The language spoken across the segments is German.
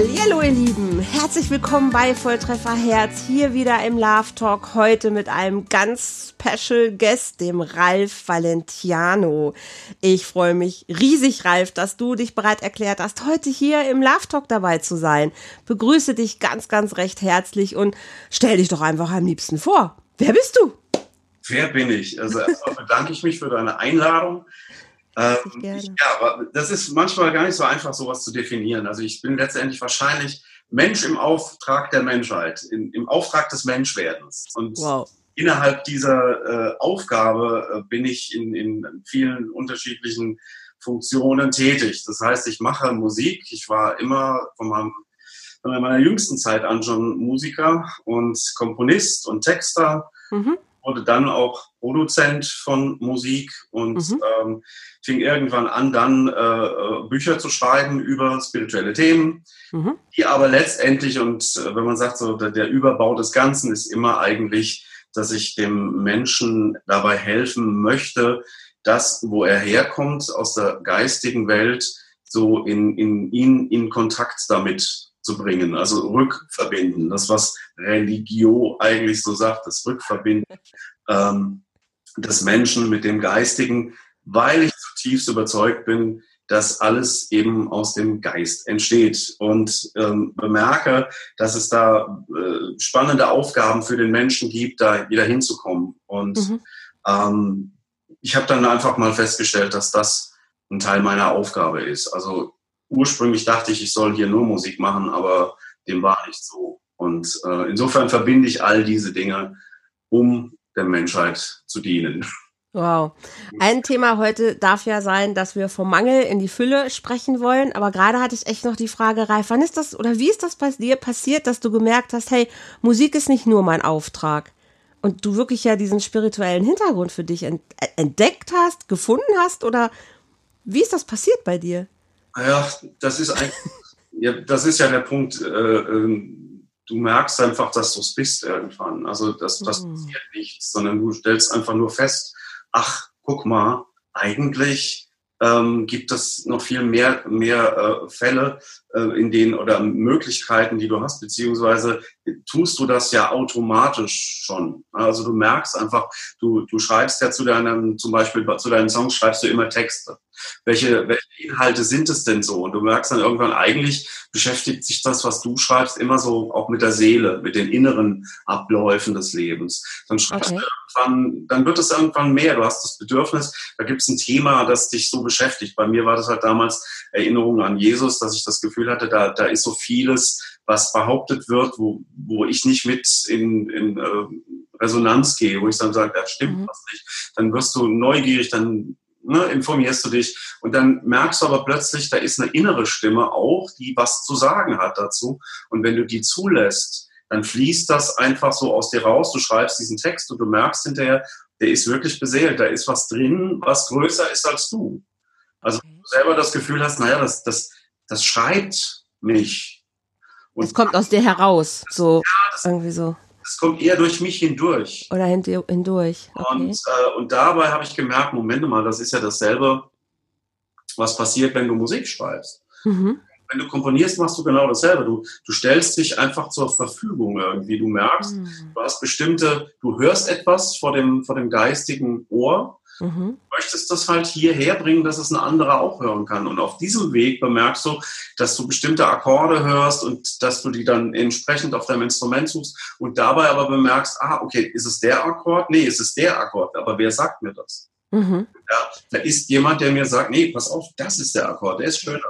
Hallo ihr Lieben, herzlich willkommen bei Volltreffer Herz, hier wieder im Love Talk, heute mit einem ganz special Guest, dem Ralf Valentiano. Ich freue mich riesig, Ralf, dass du dich bereit erklärt hast, heute hier im Love Talk dabei zu sein. Begrüße dich ganz, ganz recht herzlich und stell dich doch einfach am liebsten vor. Wer bist du? Wer bin ich? Also erstmal bedanke ich mich für deine Einladung. Ähm, ich, ja, aber das ist manchmal gar nicht so einfach, sowas zu definieren. Also ich bin letztendlich wahrscheinlich Mensch im Auftrag der Menschheit, in, im Auftrag des Menschwerdens. Und wow. innerhalb dieser äh, Aufgabe äh, bin ich in, in vielen unterschiedlichen Funktionen tätig. Das heißt, ich mache Musik. Ich war immer von, meinem, von meiner jüngsten Zeit an schon Musiker und Komponist und Texter. Mhm wurde dann auch Produzent von Musik und mhm. ähm, fing irgendwann an, dann äh, äh, Bücher zu schreiben über spirituelle Themen, mhm. die aber letztendlich, und äh, wenn man sagt, so der, der Überbau des Ganzen ist immer eigentlich, dass ich dem Menschen dabei helfen möchte, das, wo er herkommt, aus der geistigen Welt, so in, in ihn in Kontakt damit zu bringen, also rückverbinden. Das, was Religio eigentlich so sagt, das Rückverbinden ähm, des Menschen mit dem Geistigen, weil ich zutiefst überzeugt bin, dass alles eben aus dem Geist entsteht und ähm, bemerke, dass es da äh, spannende Aufgaben für den Menschen gibt, da wieder hinzukommen. Und mhm. ähm, ich habe dann einfach mal festgestellt, dass das ein Teil meiner Aufgabe ist. Also ursprünglich dachte ich, ich soll hier nur Musik machen, aber dem war nicht so. Und äh, insofern verbinde ich all diese Dinge, um der Menschheit zu dienen. Wow. Ein Thema heute darf ja sein, dass wir vom Mangel in die Fülle sprechen wollen. Aber gerade hatte ich echt noch die Frage, Ralf, wann ist das oder wie ist das bei dir passiert, dass du gemerkt hast, hey, Musik ist nicht nur mein Auftrag und du wirklich ja diesen spirituellen Hintergrund für dich entdeckt hast, gefunden hast oder wie ist das passiert bei dir? Ja, das ist eigentlich, ja, das ist ja der Punkt. Äh, äh, du merkst einfach, dass du es bist irgendwann. Also das, das mhm. passiert nichts, sondern du stellst einfach nur fest, ach, guck mal, eigentlich ähm, gibt es noch viel mehr, mehr äh, Fälle, äh, in denen oder Möglichkeiten, die du hast, beziehungsweise tust du das ja automatisch schon. Also du merkst einfach, du, du schreibst ja zu deinem, zum Beispiel zu deinen Songs schreibst du immer Texte. Welche, welche Inhalte sind es denn so? Und du merkst dann irgendwann, eigentlich beschäftigt sich das, was du schreibst, immer so auch mit der Seele, mit den inneren Abläufen des Lebens. Dann schreibst okay. du irgendwann, dann wird es irgendwann mehr. Du hast das Bedürfnis, da gibt es ein Thema, das dich so beschäftigt. Bei mir war das halt damals Erinnerung an Jesus, dass ich das Gefühl hatte, da, da ist so vieles, was behauptet wird, wo, wo ich nicht mit in, in äh, Resonanz gehe, wo ich dann sage, das stimmt mhm. was nicht. Dann wirst du neugierig, dann ne, informierst du dich und dann merkst du aber plötzlich, da ist eine innere Stimme auch, die was zu sagen hat dazu. Und wenn du die zulässt, dann fließt das einfach so aus dir raus. Du schreibst diesen Text und du merkst hinterher, der ist wirklich beseelt. Da ist was drin, was größer ist als du. Also okay. du selber das Gefühl hast, naja, das, das, das schreibt mich. Und es kommt aus dir heraus, so ja, das, irgendwie so. Es kommt eher durch mich hindurch. Oder hindurch. Okay. Und, äh, und dabei habe ich gemerkt, Moment mal, das ist ja dasselbe, was passiert, wenn du Musik schreibst. Mhm. Wenn du komponierst, machst du genau dasselbe. Du, du stellst dich einfach zur Verfügung irgendwie. Du merkst, mhm. du hast bestimmte, du hörst etwas vor dem, vor dem geistigen Ohr Mhm. Du möchtest das halt hierher bringen, dass es ein anderer auch hören kann. Und auf diesem Weg bemerkst du, dass du bestimmte Akkorde hörst und dass du die dann entsprechend auf deinem Instrument suchst und dabei aber bemerkst, ah, okay, ist es der Akkord? Nee, ist es der Akkord. Aber wer sagt mir das? Mhm. Ja, da ist jemand, der mir sagt, nee, pass auf, das ist der Akkord, der ist schöner.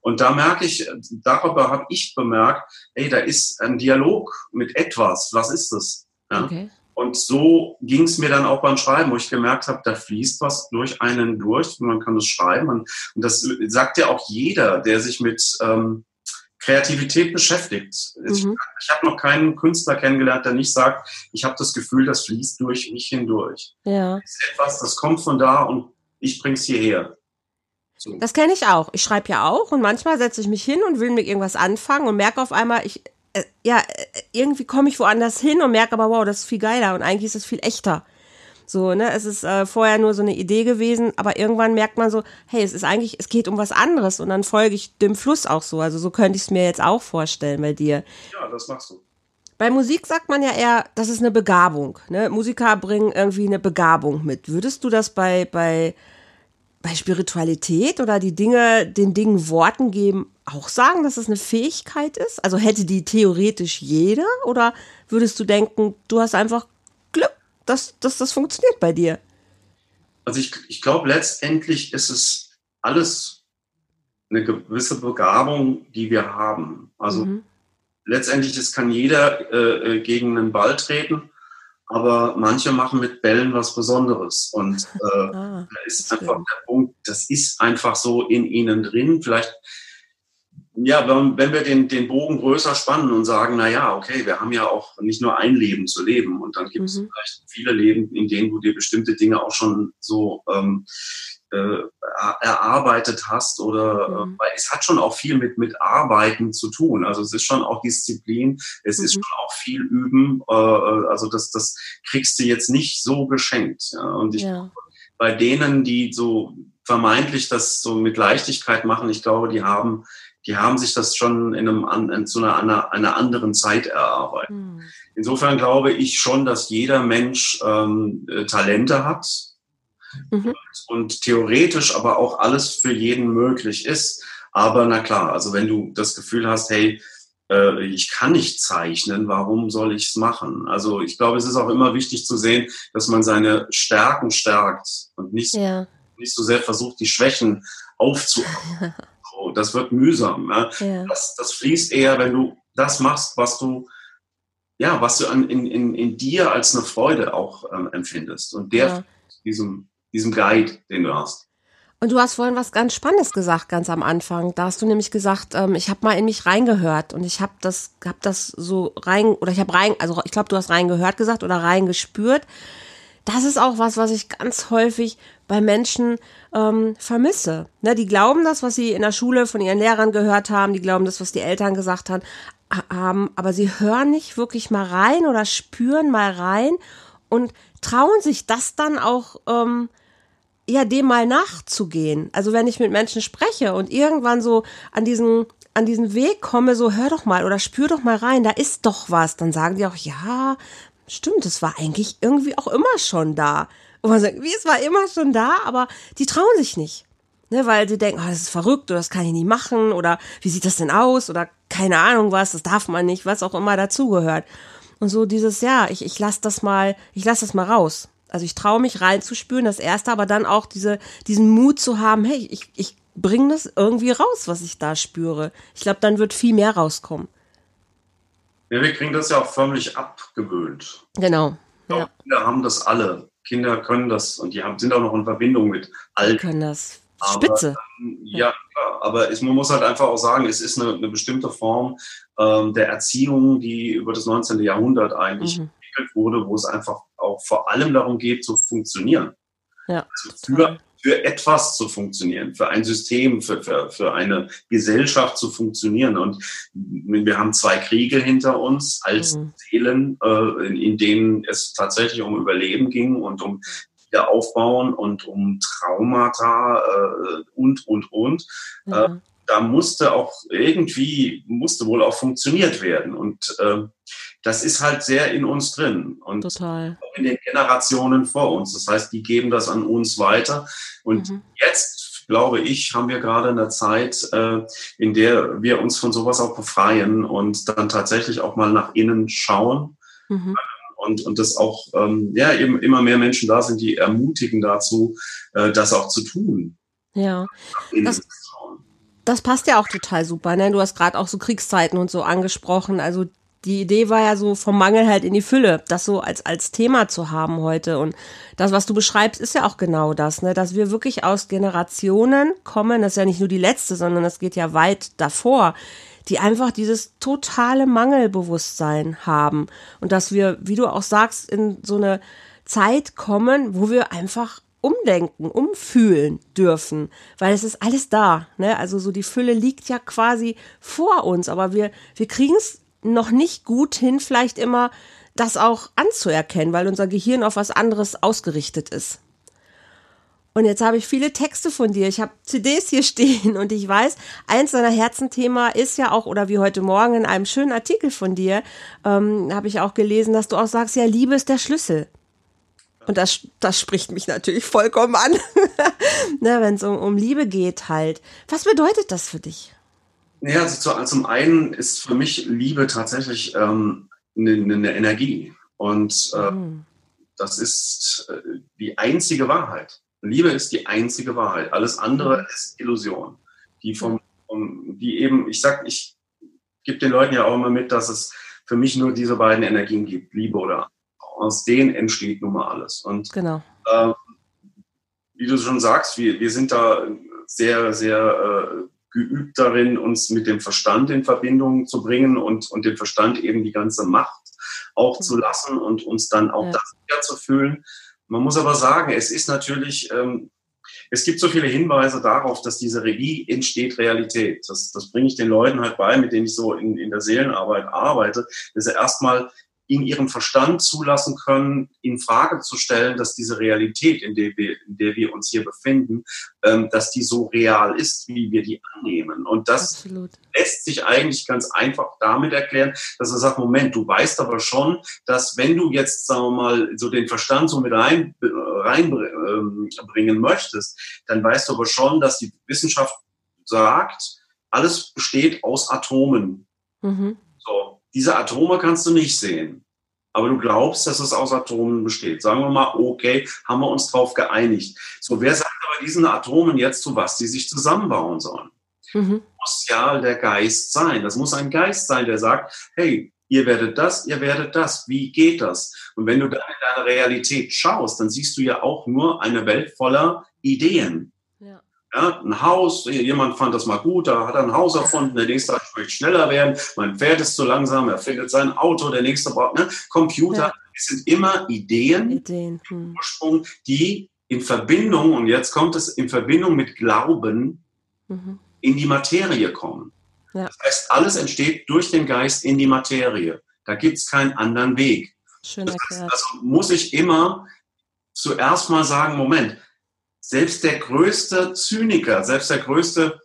Und da merke ich, darüber habe ich bemerkt, ey, da ist ein Dialog mit etwas. Was ist das? Ja? Okay. Und so ging es mir dann auch beim Schreiben, wo ich gemerkt habe, da fließt was durch einen durch. Man kann es schreiben. Und das sagt ja auch jeder, der sich mit ähm, Kreativität beschäftigt. Mhm. Ich, ich habe noch keinen Künstler kennengelernt, der nicht sagt, ich habe das Gefühl, das fließt durch mich hindurch. Ja. Das ist etwas, das kommt von da und ich bring's hierher. So. Das kenne ich auch. Ich schreibe ja auch und manchmal setze ich mich hin und will mit irgendwas anfangen und merke auf einmal, ich, äh, ja, äh, irgendwie komme ich woanders hin und merke aber, wow, das ist viel geiler und eigentlich ist es viel echter. So, ne, es ist äh, vorher nur so eine Idee gewesen, aber irgendwann merkt man so, hey, es ist eigentlich, es geht um was anderes und dann folge ich dem Fluss auch so. Also so könnte ich es mir jetzt auch vorstellen bei dir. Ja, das machst du. Bei Musik sagt man ja eher, das ist eine Begabung. Ne? Musiker bringen irgendwie eine Begabung mit. Würdest du das bei, bei, bei Spiritualität oder die Dinge, den Dingen Worten geben, auch sagen, dass es eine Fähigkeit ist? Also hätte die theoretisch jeder? Oder würdest du denken, du hast einfach dass, dass das funktioniert bei dir? Also ich, ich glaube, letztendlich ist es alles eine gewisse Begabung, die wir haben. Also mhm. letztendlich, es kann jeder äh, äh, gegen einen Ball treten, aber manche machen mit Bällen was Besonderes. Und äh, ah, da ist einfach schön. der Punkt, das ist einfach so in ihnen drin. Vielleicht ja, wenn, wenn wir den, den Bogen größer spannen und sagen, na ja, okay, wir haben ja auch nicht nur ein Leben zu leben und dann gibt es mhm. vielleicht viele Leben, in denen du dir bestimmte Dinge auch schon so ähm, äh, erarbeitet hast oder äh, mhm. äh, weil es hat schon auch viel mit mit Arbeiten zu tun. Also es ist schon auch Disziplin, es mhm. ist schon auch viel Üben. Äh, also das das kriegst du jetzt nicht so geschenkt. Ja? Und ich ja. bei denen, die so vermeintlich das so mit Leichtigkeit machen, ich glaube, die haben die haben sich das schon in, einem, in zu einer, einer anderen Zeit erarbeitet. Mhm. Insofern glaube ich schon, dass jeder Mensch ähm, äh, Talente hat mhm. und, theoretisch aber auch alles für jeden möglich ist. Aber na klar, also wenn du das Gefühl hast, hey, äh, ich kann nicht zeichnen, warum soll ich es machen? Also ich glaube, es ist auch immer wichtig zu sehen, dass man seine Stärken stärkt und nicht, ja. nicht so sehr versucht, die Schwächen aufzuarbeiten. das wird mühsam. Ne? Ja. Das, das fließt eher, wenn du das machst, was du, ja, was du an, in, in, in dir als eine Freude auch ähm, empfindest. Und der, ja. diesem, diesem Guide, den du hast. Und du hast vorhin was ganz Spannendes gesagt, ganz am Anfang. Da hast du nämlich gesagt, ähm, ich habe mal in mich reingehört und ich habe das, hab das so rein, oder ich habe rein, also ich glaube, du hast reingehört gesagt oder reingespürt. Das ist auch was, was ich ganz häufig bei Menschen ähm, vermisse. Ne, die glauben das, was sie in der Schule von ihren Lehrern gehört haben, die glauben das, was die Eltern gesagt haben, haben, aber sie hören nicht wirklich mal rein oder spüren mal rein und trauen sich das dann auch ähm, ja dem mal nachzugehen. Also wenn ich mit Menschen spreche und irgendwann so an diesen an diesen Weg komme, so hör doch mal oder spür doch mal rein, da ist doch was, dann sagen die auch ja, stimmt, es war eigentlich irgendwie auch immer schon da. Und man sagt, wie, es war immer schon da, aber die trauen sich nicht. Ne, weil sie denken, oh, das ist verrückt oder das kann ich nicht machen oder wie sieht das denn aus oder keine Ahnung was, das darf man nicht, was auch immer dazugehört. Und so dieses, ja, ich, ich lasse das mal, ich lasse das mal raus. Also ich traue mich reinzuspüren, das erste, aber dann auch diese, diesen Mut zu haben, hey, ich, ich bringe das irgendwie raus, was ich da spüre. Ich glaube, dann wird viel mehr rauskommen. Ja, wir kriegen das ja auch förmlich abgewöhnt. Genau. Glaube, ja. Kinder haben das alle. Kinder können das und die haben, sind auch noch in Verbindung mit Alten. Die können das. Spitze. Aber, ähm, ja, klar. Aber es, man muss halt einfach auch sagen, es ist eine, eine bestimmte Form ähm, der Erziehung, die über das 19. Jahrhundert eigentlich mhm. Entwickelt wurde, wo es einfach auch vor allem darum geht, zu funktionieren. Ja, also für für etwas zu funktionieren, für ein System, für, für, für eine Gesellschaft zu funktionieren. Und wir haben zwei Kriege hinter uns als mhm. Seelen, äh, in, in denen es tatsächlich um Überleben ging und um Wiederaufbauen und um Traumata äh, und, und, und. Mhm. Äh, da musste auch irgendwie, musste wohl auch funktioniert werden. Und äh, das ist halt sehr in uns drin und Total. in den Generationen vor uns. Das heißt, die geben das an uns weiter. Und mhm. jetzt, glaube ich, haben wir gerade eine Zeit, äh, in der wir uns von sowas auch befreien und dann tatsächlich auch mal nach innen schauen. Mhm. Und, und das auch, ähm, ja, eben immer mehr Menschen da sind, die ermutigen dazu, äh, das auch zu tun. Ja. Das, das passt ja auch total super. Ne? Du hast gerade auch so Kriegszeiten und so angesprochen. Also die Idee war ja so vom Mangel halt in die Fülle, das so als, als Thema zu haben heute. Und das, was du beschreibst, ist ja auch genau das, ne? dass wir wirklich aus Generationen kommen, das ist ja nicht nur die letzte, sondern das geht ja weit davor, die einfach dieses totale Mangelbewusstsein haben. Und dass wir, wie du auch sagst, in so eine Zeit kommen, wo wir einfach umdenken, umfühlen dürfen, weil es ist alles da. Ne? Also so die Fülle liegt ja quasi vor uns, aber wir, wir kriegen es noch nicht gut hin, vielleicht immer das auch anzuerkennen, weil unser Gehirn auf was anderes ausgerichtet ist. Und jetzt habe ich viele Texte von dir. Ich habe CDs hier stehen und ich weiß, eins deiner Herzenthema ist ja auch, oder wie heute Morgen in einem schönen Artikel von dir, ähm, habe ich auch gelesen, dass du auch sagst, ja, Liebe ist der Schlüssel. Und das, das spricht mich natürlich vollkommen an, ne, wenn es um, um Liebe geht halt. Was bedeutet das für dich? Ja, also zum einen ist für mich Liebe tatsächlich ähm, eine, eine Energie. Und äh, mhm. das ist äh, die einzige Wahrheit. Liebe ist die einzige Wahrheit. Alles andere mhm. ist Illusion. Die vom, vom, die eben, ich sag, ich gebe den Leuten ja auch immer mit, dass es für mich nur diese beiden Energien gibt, Liebe oder aus denen entsteht nun mal alles. Und genau. äh, wie du schon sagst, wir, wir sind da sehr, sehr äh, geübt darin, uns mit dem Verstand in Verbindung zu bringen und, und dem Verstand eben die ganze Macht auch mhm. zu lassen und uns dann auch ja. das wieder zu fühlen. Man muss aber sagen, es ist natürlich, ähm, es gibt so viele Hinweise darauf, dass diese Regie entsteht Realität. Das, das bringe ich den Leuten halt bei, mit denen ich so in, in der Seelenarbeit arbeite, dass er erstmal in ihrem Verstand zulassen können, in Frage zu stellen, dass diese Realität, in der wir, in der wir uns hier befinden, ähm, dass die so real ist, wie wir die annehmen. Und das Absolut. lässt sich eigentlich ganz einfach damit erklären, dass er sagt, Moment, du weißt aber schon, dass wenn du jetzt, sagen wir mal, so den Verstand so mit rein, reinbringen ähm, möchtest, dann weißt du aber schon, dass die Wissenschaft sagt, alles besteht aus Atomen. Mhm. So, diese Atome kannst du nicht sehen. Aber du glaubst, dass es aus Atomen besteht. Sagen wir mal, okay, haben wir uns darauf geeinigt. So, wer sagt aber diesen Atomen jetzt zu was, die sich zusammenbauen sollen? Mhm. Muss ja der Geist sein. Das muss ein Geist sein, der sagt, hey, ihr werdet das, ihr werdet das. Wie geht das? Und wenn du dann in deine Realität schaust, dann siehst du ja auch nur eine Welt voller Ideen. Ja, ein Haus, jemand fand das mal gut, da hat er ein Haus erfunden, der nächste möchte schneller werden, mein Pferd ist zu langsam, er findet sein Auto, der nächste braucht, ne? Computer, ja. es sind immer Ideen, Ideen. Hm. Ursprung, die in Verbindung, und jetzt kommt es in Verbindung mit Glauben, mhm. in die Materie kommen. Ja. Das heißt, alles entsteht durch den Geist in die Materie. Da gibt es keinen anderen Weg. Schön. Das also muss ich immer zuerst mal sagen, Moment, selbst der größte Zyniker, selbst der größte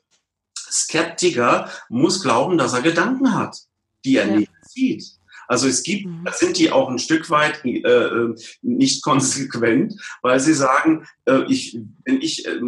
Skeptiker muss glauben, dass er Gedanken hat, die er ja. nicht sieht. Also es gibt, mhm. da sind die auch ein Stück weit äh, äh, nicht konsequent, weil sie sagen, äh, ich, wenn ich äh,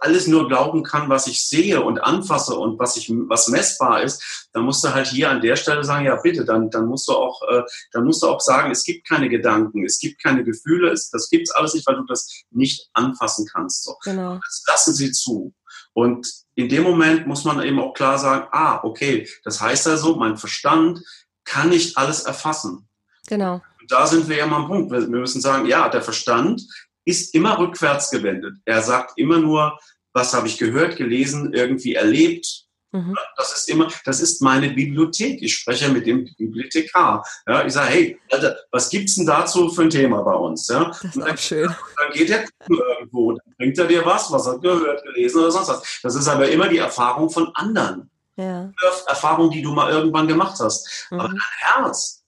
alles nur glauben kann, was ich sehe und anfasse und was ich, was messbar ist, dann musst du halt hier an der Stelle sagen, ja bitte, dann, dann musst du auch, äh, dann musst du auch sagen, es gibt keine Gedanken, es gibt keine Gefühle, es, das gibt's alles nicht, weil du das nicht anfassen kannst. So. Genau. Das lassen sie zu. Und in dem Moment muss man eben auch klar sagen, ah, okay, das heißt also, mein Verstand kann nicht alles erfassen. Genau. Und da sind wir ja mal am Punkt. Wir müssen sagen, ja, der Verstand ist immer rückwärts gewendet. Er sagt immer nur, was habe ich gehört, gelesen, irgendwie erlebt. Mhm. Das ist immer, das ist meine Bibliothek. Ich spreche mit dem Bibliothekar. Ja, ich sage, hey, Alter, was gibt's denn dazu für ein Thema bei uns? Ja, das ist dann, schön. Dann geht er irgendwo, dann bringt er dir was, was er gehört, gelesen oder sonst was. Das ist aber immer die Erfahrung von anderen. Ja. Erfahrung, die du mal irgendwann gemacht hast. Mhm. Aber dein Herz,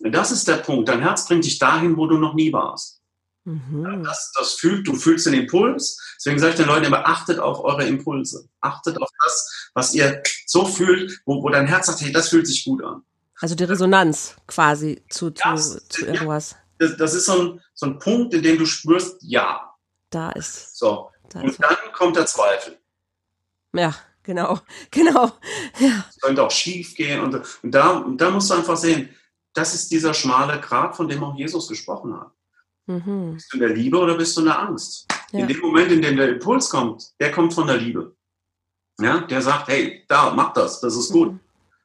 das ist der Punkt. Dein Herz bringt dich dahin, wo du noch nie warst. Mhm. Das, das fühlt, du fühlst den Impuls. Deswegen sage ich den Leuten immer, achtet auf eure Impulse. Achtet auf das, was ihr so fühlt, wo, wo dein Herz sagt, hey, das fühlt sich gut an. Also die Resonanz quasi zu, zu, das, zu irgendwas. Ja, das, das, ist so ein, so ein Punkt, in dem du spürst, ja. Da ist. So. Da und ist dann kommt der Zweifel. Ja, genau, genau. Ja. Es könnte auch schief gehen. Und, und da, da musst du einfach sehen, das ist dieser schmale Grat, von dem auch Jesus gesprochen hat. Mhm. Bist du in der Liebe oder bist du in der Angst? Ja. In dem Moment, in dem der Impuls kommt, der kommt von der Liebe. Ja, der sagt, hey, da, mach das, das ist gut. Mhm.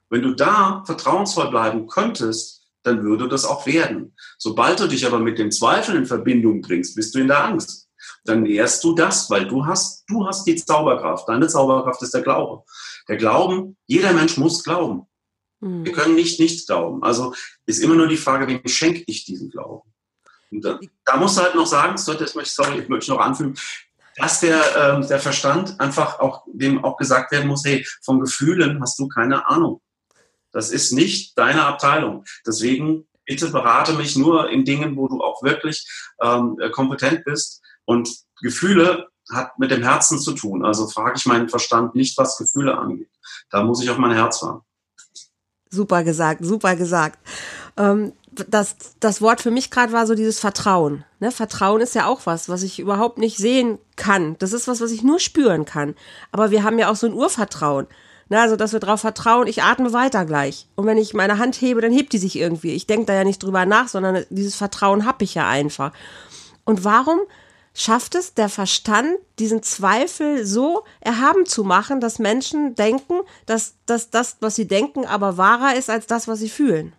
Wenn du da vertrauensvoll bleiben könntest, dann würde das auch werden. Sobald du dich aber mit dem Zweifel in Verbindung bringst, bist du in der Angst dann nährst du das, weil du hast, du hast die Zauberkraft. Deine Zauberkraft ist der Glaube. Der Glauben, jeder Mensch muss glauben. Mhm. Wir können nicht nicht glauben. Also ist immer nur die Frage, wem schenke ich diesen Glauben? Da, da musst du halt noch sagen, das möchte, sorry, ich möchte noch anfügen, dass der, ähm, der Verstand einfach auch dem auch gesagt werden muss, hey, von Gefühlen hast du keine Ahnung. Das ist nicht deine Abteilung. Deswegen bitte berate mich nur in Dingen, wo du auch wirklich ähm, kompetent bist. Und Gefühle hat mit dem Herzen zu tun. Also frage ich meinen Verstand nicht, was Gefühle angeht. Da muss ich auf mein Herz fahren. Super gesagt, super gesagt. Ähm, das, das Wort für mich gerade war so dieses Vertrauen. Ne? Vertrauen ist ja auch was, was ich überhaupt nicht sehen kann. Das ist was, was ich nur spüren kann. Aber wir haben ja auch so ein Urvertrauen. Ne? Also, dass wir darauf vertrauen, ich atme weiter gleich. Und wenn ich meine Hand hebe, dann hebt die sich irgendwie. Ich denke da ja nicht drüber nach, sondern dieses Vertrauen habe ich ja einfach. Und warum schafft es der Verstand, diesen Zweifel so erhaben zu machen, dass Menschen denken, dass, dass das, was sie denken, aber wahrer ist als das, was sie fühlen?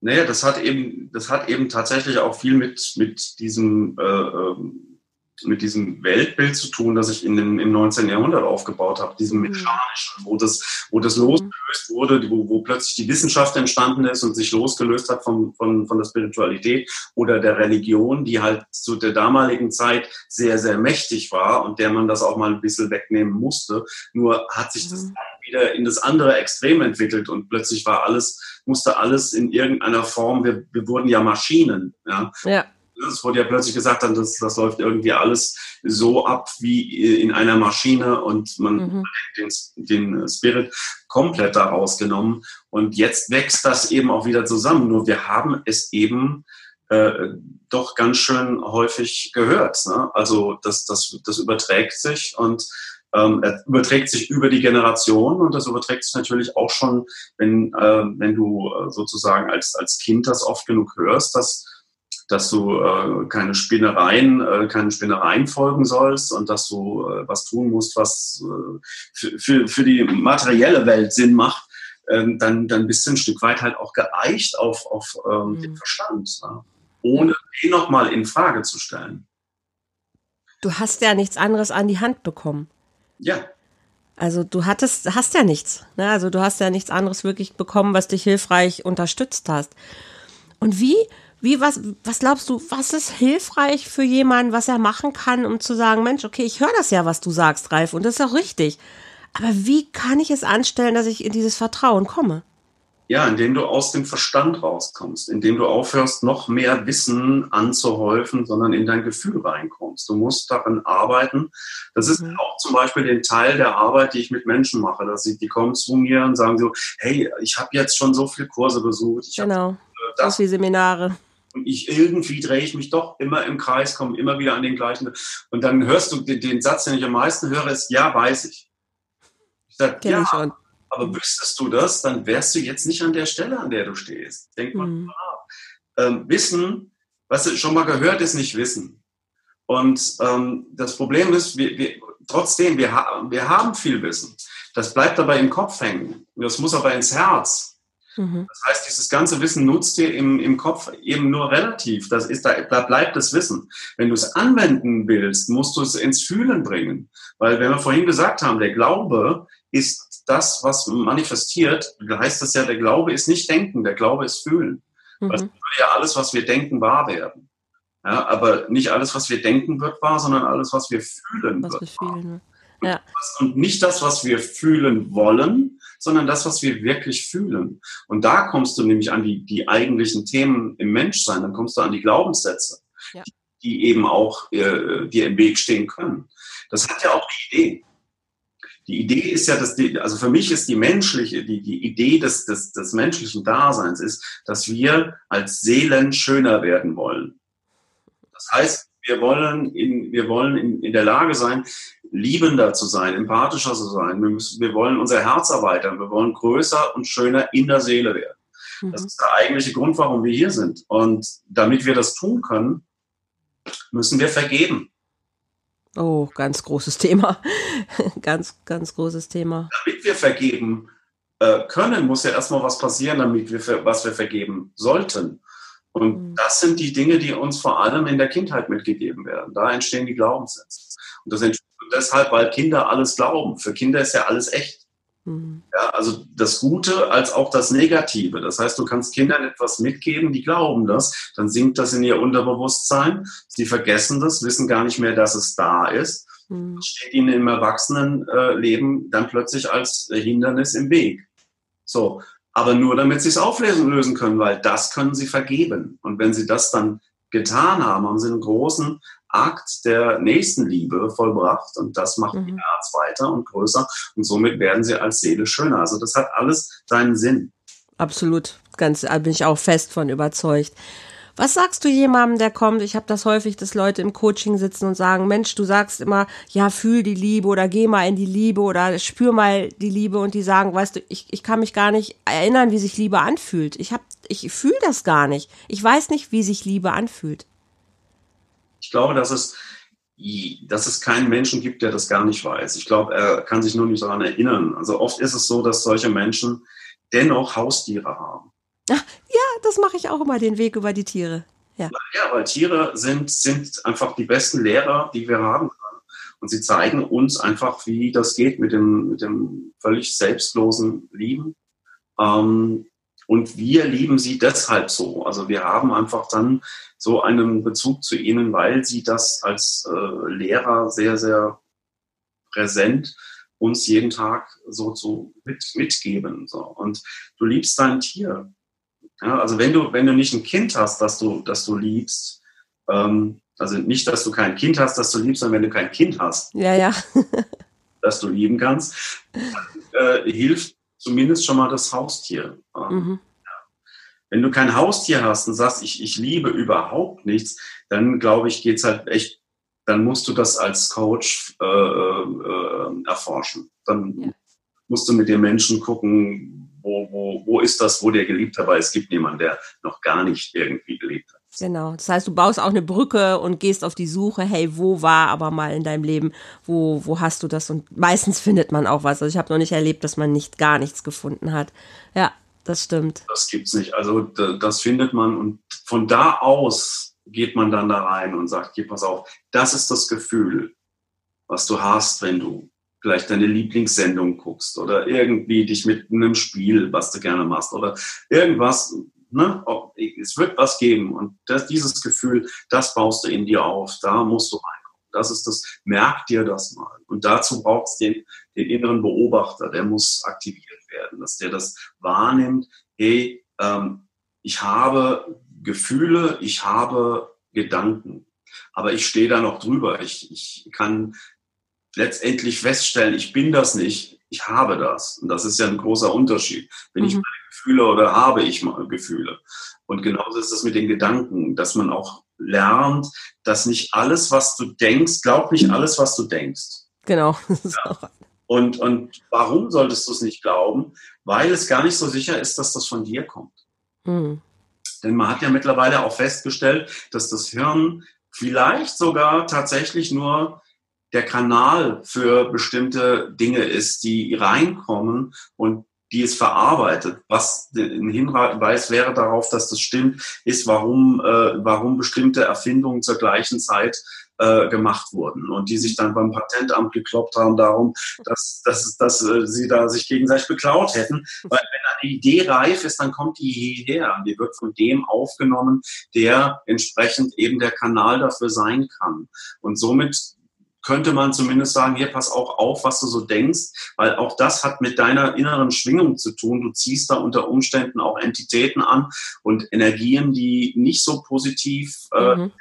Naja, das hat eben, das hat eben tatsächlich auch viel mit, mit diesem, äh, ähm, mit diesem Weltbild zu tun, das ich in dem, im 19. Jahrhundert aufgebaut habe, diesem mhm. mechanischen, wo das, wo das losgelöst wurde, wo, wo plötzlich die Wissenschaft entstanden ist und sich losgelöst hat von, von, von der Spiritualität oder der Religion, die halt zu der damaligen Zeit sehr, sehr mächtig war und der man das auch mal ein bisschen wegnehmen musste. Nur hat sich das mhm. wieder in das andere Extrem entwickelt und plötzlich war alles, musste alles in irgendeiner Form, wir, wir wurden ja Maschinen. Ja. ja es wurde ja plötzlich gesagt, dann, das, das läuft irgendwie alles so ab wie in einer Maschine und man mhm. den, den Spirit komplett daraus genommen. Und jetzt wächst das eben auch wieder zusammen. Nur wir haben es eben äh, doch ganz schön häufig gehört. Ne? Also das, das, das überträgt sich und ähm, überträgt sich über die Generation und das überträgt sich natürlich auch schon, wenn, äh, wenn du äh, sozusagen als, als Kind das oft genug hörst, dass dass du äh, keine Spinnereien, äh, keine Spinnereien folgen sollst und dass du äh, was tun musst, was äh, für, für, für die materielle Welt Sinn macht, ähm, dann, dann bist du ein Stück weit halt auch geeicht auf, auf ähm, mhm. den Verstand, ja? ohne den nochmal in Frage zu stellen. Du hast ja nichts anderes an die Hand bekommen. Ja. Also du hattest, hast ja nichts. Ne? Also du hast ja nichts anderes wirklich bekommen, was dich hilfreich unterstützt hast. Und wie wie, was, was glaubst du, was ist hilfreich für jemanden, was er machen kann, um zu sagen, Mensch, okay, ich höre das ja, was du sagst, Ralf, und das ist auch richtig. Aber wie kann ich es anstellen, dass ich in dieses Vertrauen komme? Ja, indem du aus dem Verstand rauskommst, indem du aufhörst, noch mehr Wissen anzuhäufen, sondern in dein Gefühl reinkommst. Du musst daran arbeiten. Das ist mhm. auch zum Beispiel den Teil der Arbeit, die ich mit Menschen mache. Dass ich, die kommen zu mir und sagen so, hey, ich habe jetzt schon so viele Kurse besucht. Ich genau, das, so viele Seminare und ich irgendwie drehe ich mich doch immer im Kreis, komme immer wieder an den gleichen. Und dann hörst du den, den Satz, den ich am meisten höre, ist, ja, weiß ich. Ich sage, ja, schon. aber wüsstest du das, dann wärst du jetzt nicht an der Stelle, an der du stehst. Denk mal mhm. ähm, Wissen, was du schon mal gehört, ist nicht Wissen. Und ähm, das Problem ist, wir, wir, trotzdem, wir, ha wir haben viel Wissen. Das bleibt aber im Kopf hängen. Das muss aber ins Herz. Mhm. Das heißt, dieses ganze Wissen nutzt dir im, im Kopf eben nur relativ. Das ist, da, da bleibt das Wissen. Wenn du es anwenden willst, musst du es ins Fühlen bringen. Weil, wenn wir vorhin gesagt haben, der Glaube ist das, was manifestiert, heißt das ja, der Glaube ist nicht denken, der Glaube ist fühlen. Mhm. Also ja alles, was wir denken, wahr werden. Ja, aber nicht alles, was wir denken, wird wahr, sondern alles, was wir fühlen, was wird wir fühlen. wahr. Ja. Und nicht das, was wir fühlen wollen, sondern das, was wir wirklich fühlen. Und da kommst du nämlich an die, die eigentlichen Themen im Menschsein, dann kommst du an die Glaubenssätze, ja. die, die, eben auch äh, dir im Weg stehen können. Das hat ja auch die Idee. Die Idee ist ja, dass die, also für mich ist die menschliche, die, die Idee des, des, des menschlichen Daseins ist, dass wir als Seelen schöner werden wollen. Das heißt, wir wollen in, wir wollen in, in der Lage sein, liebender zu sein, empathischer zu sein. Wir, müssen, wir wollen unser Herz erweitern. Wir wollen größer und schöner in der Seele werden. Mhm. Das ist der eigentliche Grund, warum wir hier sind. Und damit wir das tun können, müssen wir vergeben. Oh, ganz großes Thema. ganz, ganz großes Thema. Damit wir vergeben äh, können, muss ja erstmal was passieren, damit wir, was wir vergeben sollten. Und mhm. das sind die Dinge, die uns vor allem in der Kindheit mitgegeben werden. Da entstehen die Glaubenssätze. Und das entsteht deshalb, weil Kinder alles glauben. Für Kinder ist ja alles echt. Mhm. Ja, also das Gute als auch das Negative. Das heißt, du kannst Kindern etwas mitgeben, die glauben das, dann sinkt das in ihr Unterbewusstsein. Sie vergessen das, wissen gar nicht mehr, dass es da ist. Mhm. Steht ihnen im Erwachsenenleben dann plötzlich als Hindernis im Weg. So, aber nur damit sie es auflösen lösen können, weil das können sie vergeben. Und wenn sie das dann getan haben, haben sie einen großen Akt der Nächstenliebe vollbracht und das macht mhm. ihr Herz weiter und größer und somit werden sie als Seele schöner. Also das hat alles seinen Sinn. Absolut, ganz da bin ich auch fest von überzeugt. Was sagst du jemandem, der kommt? Ich habe das häufig, dass Leute im Coaching sitzen und sagen, Mensch, du sagst immer, ja, fühl die Liebe oder geh mal in die Liebe oder spür mal die Liebe und die sagen, weißt du, ich, ich kann mich gar nicht erinnern, wie sich Liebe anfühlt. Ich hab, ich fühle das gar nicht. Ich weiß nicht, wie sich Liebe anfühlt. Ich glaube, dass es, dass es keinen Menschen gibt, der das gar nicht weiß. Ich glaube, er kann sich nur nicht daran erinnern. Also oft ist es so, dass solche Menschen dennoch Haustiere haben. Ach, ja, das mache ich auch immer, den Weg über die Tiere. Ja, ja weil Tiere sind, sind einfach die besten Lehrer, die wir haben. Und sie zeigen uns einfach, wie das geht mit dem, mit dem völlig selbstlosen Lieben. Ähm, und wir lieben sie deshalb so. Also wir haben einfach dann so einen Bezug zu ihnen, weil sie das als äh, Lehrer sehr, sehr präsent uns jeden Tag so zu mit, mitgeben. So. Und du liebst dein Tier. Ja, also wenn du, wenn du nicht ein Kind hast, das du, das du liebst, ähm, also nicht, dass du kein Kind hast, das du liebst, sondern wenn du kein Kind hast, ja, ja. das du lieben kannst, dann, äh, hilft zumindest schon mal das Haustier. Mhm. Wenn du kein Haustier hast und sagst, ich, ich liebe überhaupt nichts, dann glaube ich, geht's halt echt, dann musst du das als Coach äh, äh, erforschen. Dann ja. musst du mit den Menschen gucken, wo, wo, wo ist das, wo der geliebt hat, weil es gibt niemanden, der noch gar nicht irgendwie gelebt hat. Genau. Das heißt, du baust auch eine Brücke und gehst auf die Suche, hey, wo war aber mal in deinem Leben, wo, wo hast du das? Und meistens findet man auch was. Also ich habe noch nicht erlebt, dass man nicht gar nichts gefunden hat. Ja, das stimmt. Das gibt's nicht. Also das findet man und von da aus geht man dann da rein und sagt, hier, pass auf, das ist das Gefühl, was du hast, wenn du vielleicht deine Lieblingssendung guckst oder irgendwie dich mit einem Spiel, was du gerne machst oder irgendwas. Ne? Es wird was geben und das, dieses Gefühl, das baust du in dir auf. Da musst du reinkommen. Das ist das, merk dir das mal. Und dazu brauchst du den, den inneren Beobachter, der muss aktiviert werden, dass der das wahrnimmt. Hey, ähm, ich habe Gefühle, ich habe Gedanken, aber ich stehe da noch drüber. Ich, ich kann letztendlich feststellen, ich bin das nicht, ich habe das. Und das ist ja ein großer Unterschied. Bin mhm. ich meine Gefühle oder habe ich mal Gefühle? Und genauso ist es mit den Gedanken, dass man auch lernt, dass nicht alles, was du denkst, glaub nicht alles, was du denkst. Genau. Ja. Und, und warum solltest du es nicht glauben? Weil es gar nicht so sicher ist, dass das von dir kommt. Mhm. Denn man hat ja mittlerweile auch festgestellt, dass das Hirn vielleicht sogar tatsächlich nur der Kanal für bestimmte Dinge ist, die reinkommen und die es verarbeitet. Was ein Hinweis wäre darauf, dass das stimmt, ist, warum, äh, warum bestimmte Erfindungen zur gleichen Zeit äh, gemacht wurden und die sich dann beim Patentamt gekloppt haben darum, dass, dass, dass äh, sie da sich gegenseitig beklaut hätten. Weil wenn eine Idee reif ist, dann kommt die hierher und die wird von dem aufgenommen, der entsprechend eben der Kanal dafür sein kann. Und somit könnte man zumindest sagen, hier pass auch auf, was du so denkst, weil auch das hat mit deiner inneren Schwingung zu tun. Du ziehst da unter Umständen auch Entitäten an und Energien, die nicht so positiv äh, mhm.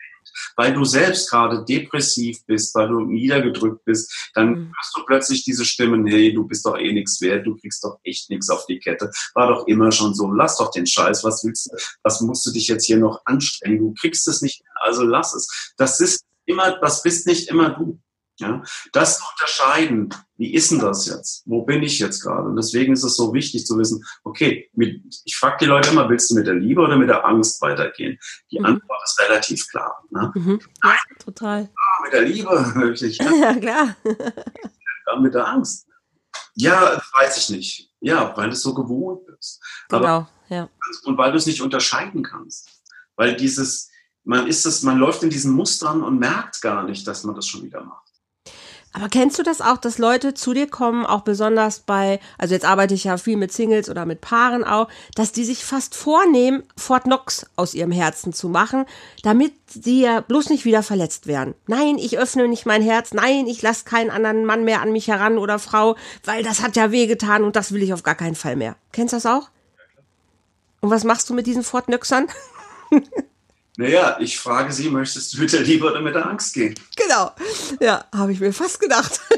weil du selbst gerade depressiv bist, weil du niedergedrückt bist, dann mhm. hörst du plötzlich diese Stimmen, hey, du bist doch eh nichts wert, du kriegst doch echt nichts auf die Kette. War doch immer schon so, lass doch den Scheiß, was willst du, was musst du dich jetzt hier noch anstrengen? Du kriegst es nicht, also lass es. Das ist immer, das bist nicht immer du. Ja, das zu unterscheiden, wie ist denn das jetzt? Wo bin ich jetzt gerade? Und deswegen ist es so wichtig zu wissen, okay, mit, ich frage die Leute immer, willst du mit der Liebe oder mit der Angst weitergehen? Die mhm. Antwort ist relativ klar. Ne? Mhm. Ja, total. Ah, mit der Liebe, wirklich. Ne? ja, klar. Dann mit der Angst. Ja, weiß ich nicht. Ja, weil du es so gewohnt bist. Genau, Aber, ja. Und weil du es nicht unterscheiden kannst. Weil dieses, man ist es, man läuft in diesen Mustern und merkt gar nicht, dass man das schon wieder macht. Aber kennst du das auch, dass Leute zu dir kommen, auch besonders bei, also jetzt arbeite ich ja viel mit Singles oder mit Paaren auch, dass die sich fast vornehmen, Fort Knox aus ihrem Herzen zu machen, damit sie ja bloß nicht wieder verletzt werden. Nein, ich öffne nicht mein Herz. Nein, ich lasse keinen anderen Mann mehr an mich heran oder Frau, weil das hat ja wehgetan und das will ich auf gar keinen Fall mehr. Kennst du das auch? Und was machst du mit diesen Fort Knoxern? Naja, ich frage Sie, möchtest du mit der Liebe oder mit der Angst gehen? Genau. Ja, habe ich mir fast gedacht.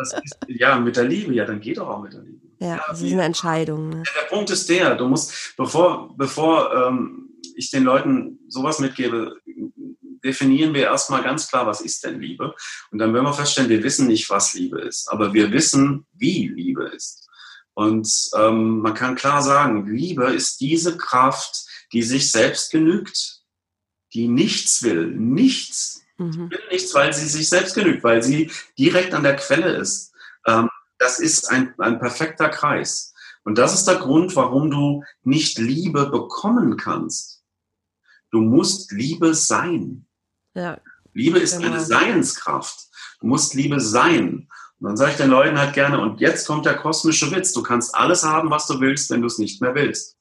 Ist, ja, mit der Liebe, ja, dann geht doch auch mit der Liebe. Ja, ja das ist eine Entscheidung. Ne? Der Punkt ist der, du musst, bevor, bevor ähm, ich den Leuten sowas mitgebe, definieren wir erstmal ganz klar, was ist denn Liebe? Und dann werden wir feststellen, wir wissen nicht, was Liebe ist, aber wir wissen, wie Liebe ist. Und ähm, man kann klar sagen, Liebe ist diese Kraft, die sich selbst genügt die nichts will, nichts, mhm. will nichts, weil sie sich selbst genügt, weil sie direkt an der Quelle ist. Ähm, das ist ein, ein perfekter Kreis. Und das ist der Grund, warum du nicht Liebe bekommen kannst. Du musst Liebe sein. Ja, Liebe ist genau. eine Seinskraft. Du musst Liebe sein. Und dann sage ich den Leuten halt gerne, und jetzt kommt der kosmische Witz. Du kannst alles haben, was du willst, wenn du es nicht mehr willst.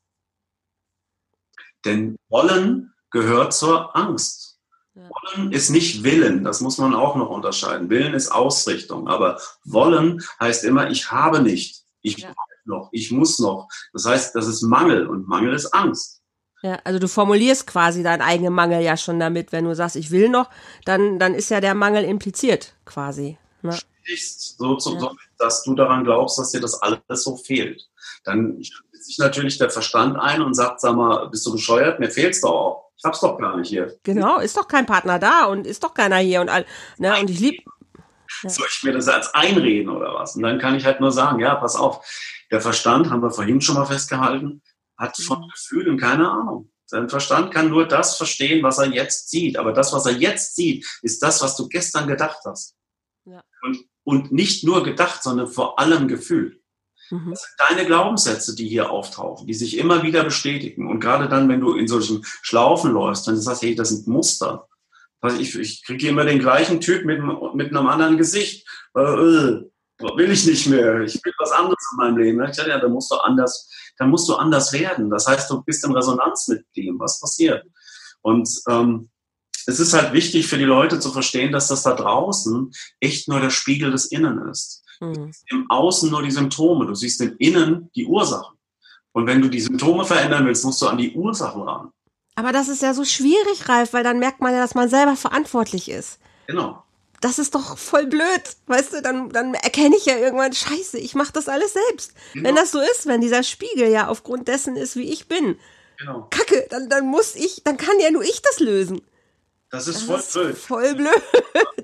Denn wollen gehört zur Angst. Ja. Wollen ist nicht Willen, das muss man auch noch unterscheiden. Willen ist Ausrichtung, aber wollen heißt immer, ich habe nicht, ich ja. noch, ich muss noch. Das heißt, das ist Mangel und Mangel ist Angst. Ja, also du formulierst quasi deinen eigenen Mangel ja schon damit, wenn du sagst, ich will noch, dann, dann ist ja der Mangel impliziert quasi. Ne? So, so, ja. so, dass du daran glaubst, dass dir das alles so fehlt. Dann setzt sich natürlich der Verstand ein und sagt, sag mal, bist du bescheuert? Mir fehlt's doch auch. Ich hab's doch gar nicht hier. Genau, ist doch kein Partner da und ist doch keiner hier und all, ne, und ich lieb. Ja. Soll ich mir das als einreden oder was? Und dann kann ich halt nur sagen, ja, pass auf, der Verstand, haben wir vorhin schon mal festgehalten, hat von mhm. Gefühlen keine Ahnung. Sein Verstand kann nur das verstehen, was er jetzt sieht. Aber das, was er jetzt sieht, ist das, was du gestern gedacht hast. Ja. Und, und nicht nur gedacht, sondern vor allem gefühlt. Mhm. Das sind deine Glaubenssätze, die hier auftauchen, die sich immer wieder bestätigen. Und gerade dann, wenn du in solchen Schlaufen läufst, dann sagst du, hey, das sind Muster. Also ich, ich kriege immer den gleichen Typ mit, mit einem anderen Gesicht. Äh, äh, will ich nicht mehr. Ich will was anderes in meinem Leben. Ich sage, ja, dann musst du anders, dann musst du anders werden. Das heißt, du bist in Resonanz mit dem, was passiert. Und ähm, es ist halt wichtig für die Leute zu verstehen, dass das da draußen echt nur der Spiegel des Innen ist. Mhm. Im Außen nur die Symptome, du siehst im Innen die Ursachen. Und wenn du die Symptome verändern willst, musst du an die Ursachen ran. Aber das ist ja so schwierig, Ralf, weil dann merkt man ja, dass man selber verantwortlich ist. Genau. Das ist doch voll blöd, weißt du, dann, dann erkenne ich ja irgendwann, scheiße, ich mache das alles selbst. Genau. Wenn das so ist, wenn dieser Spiegel ja aufgrund dessen ist, wie ich bin. Genau. Kacke, dann, dann muss ich, dann kann ja nur ich das lösen. Das ist das voll ist blöd. Voll blöd.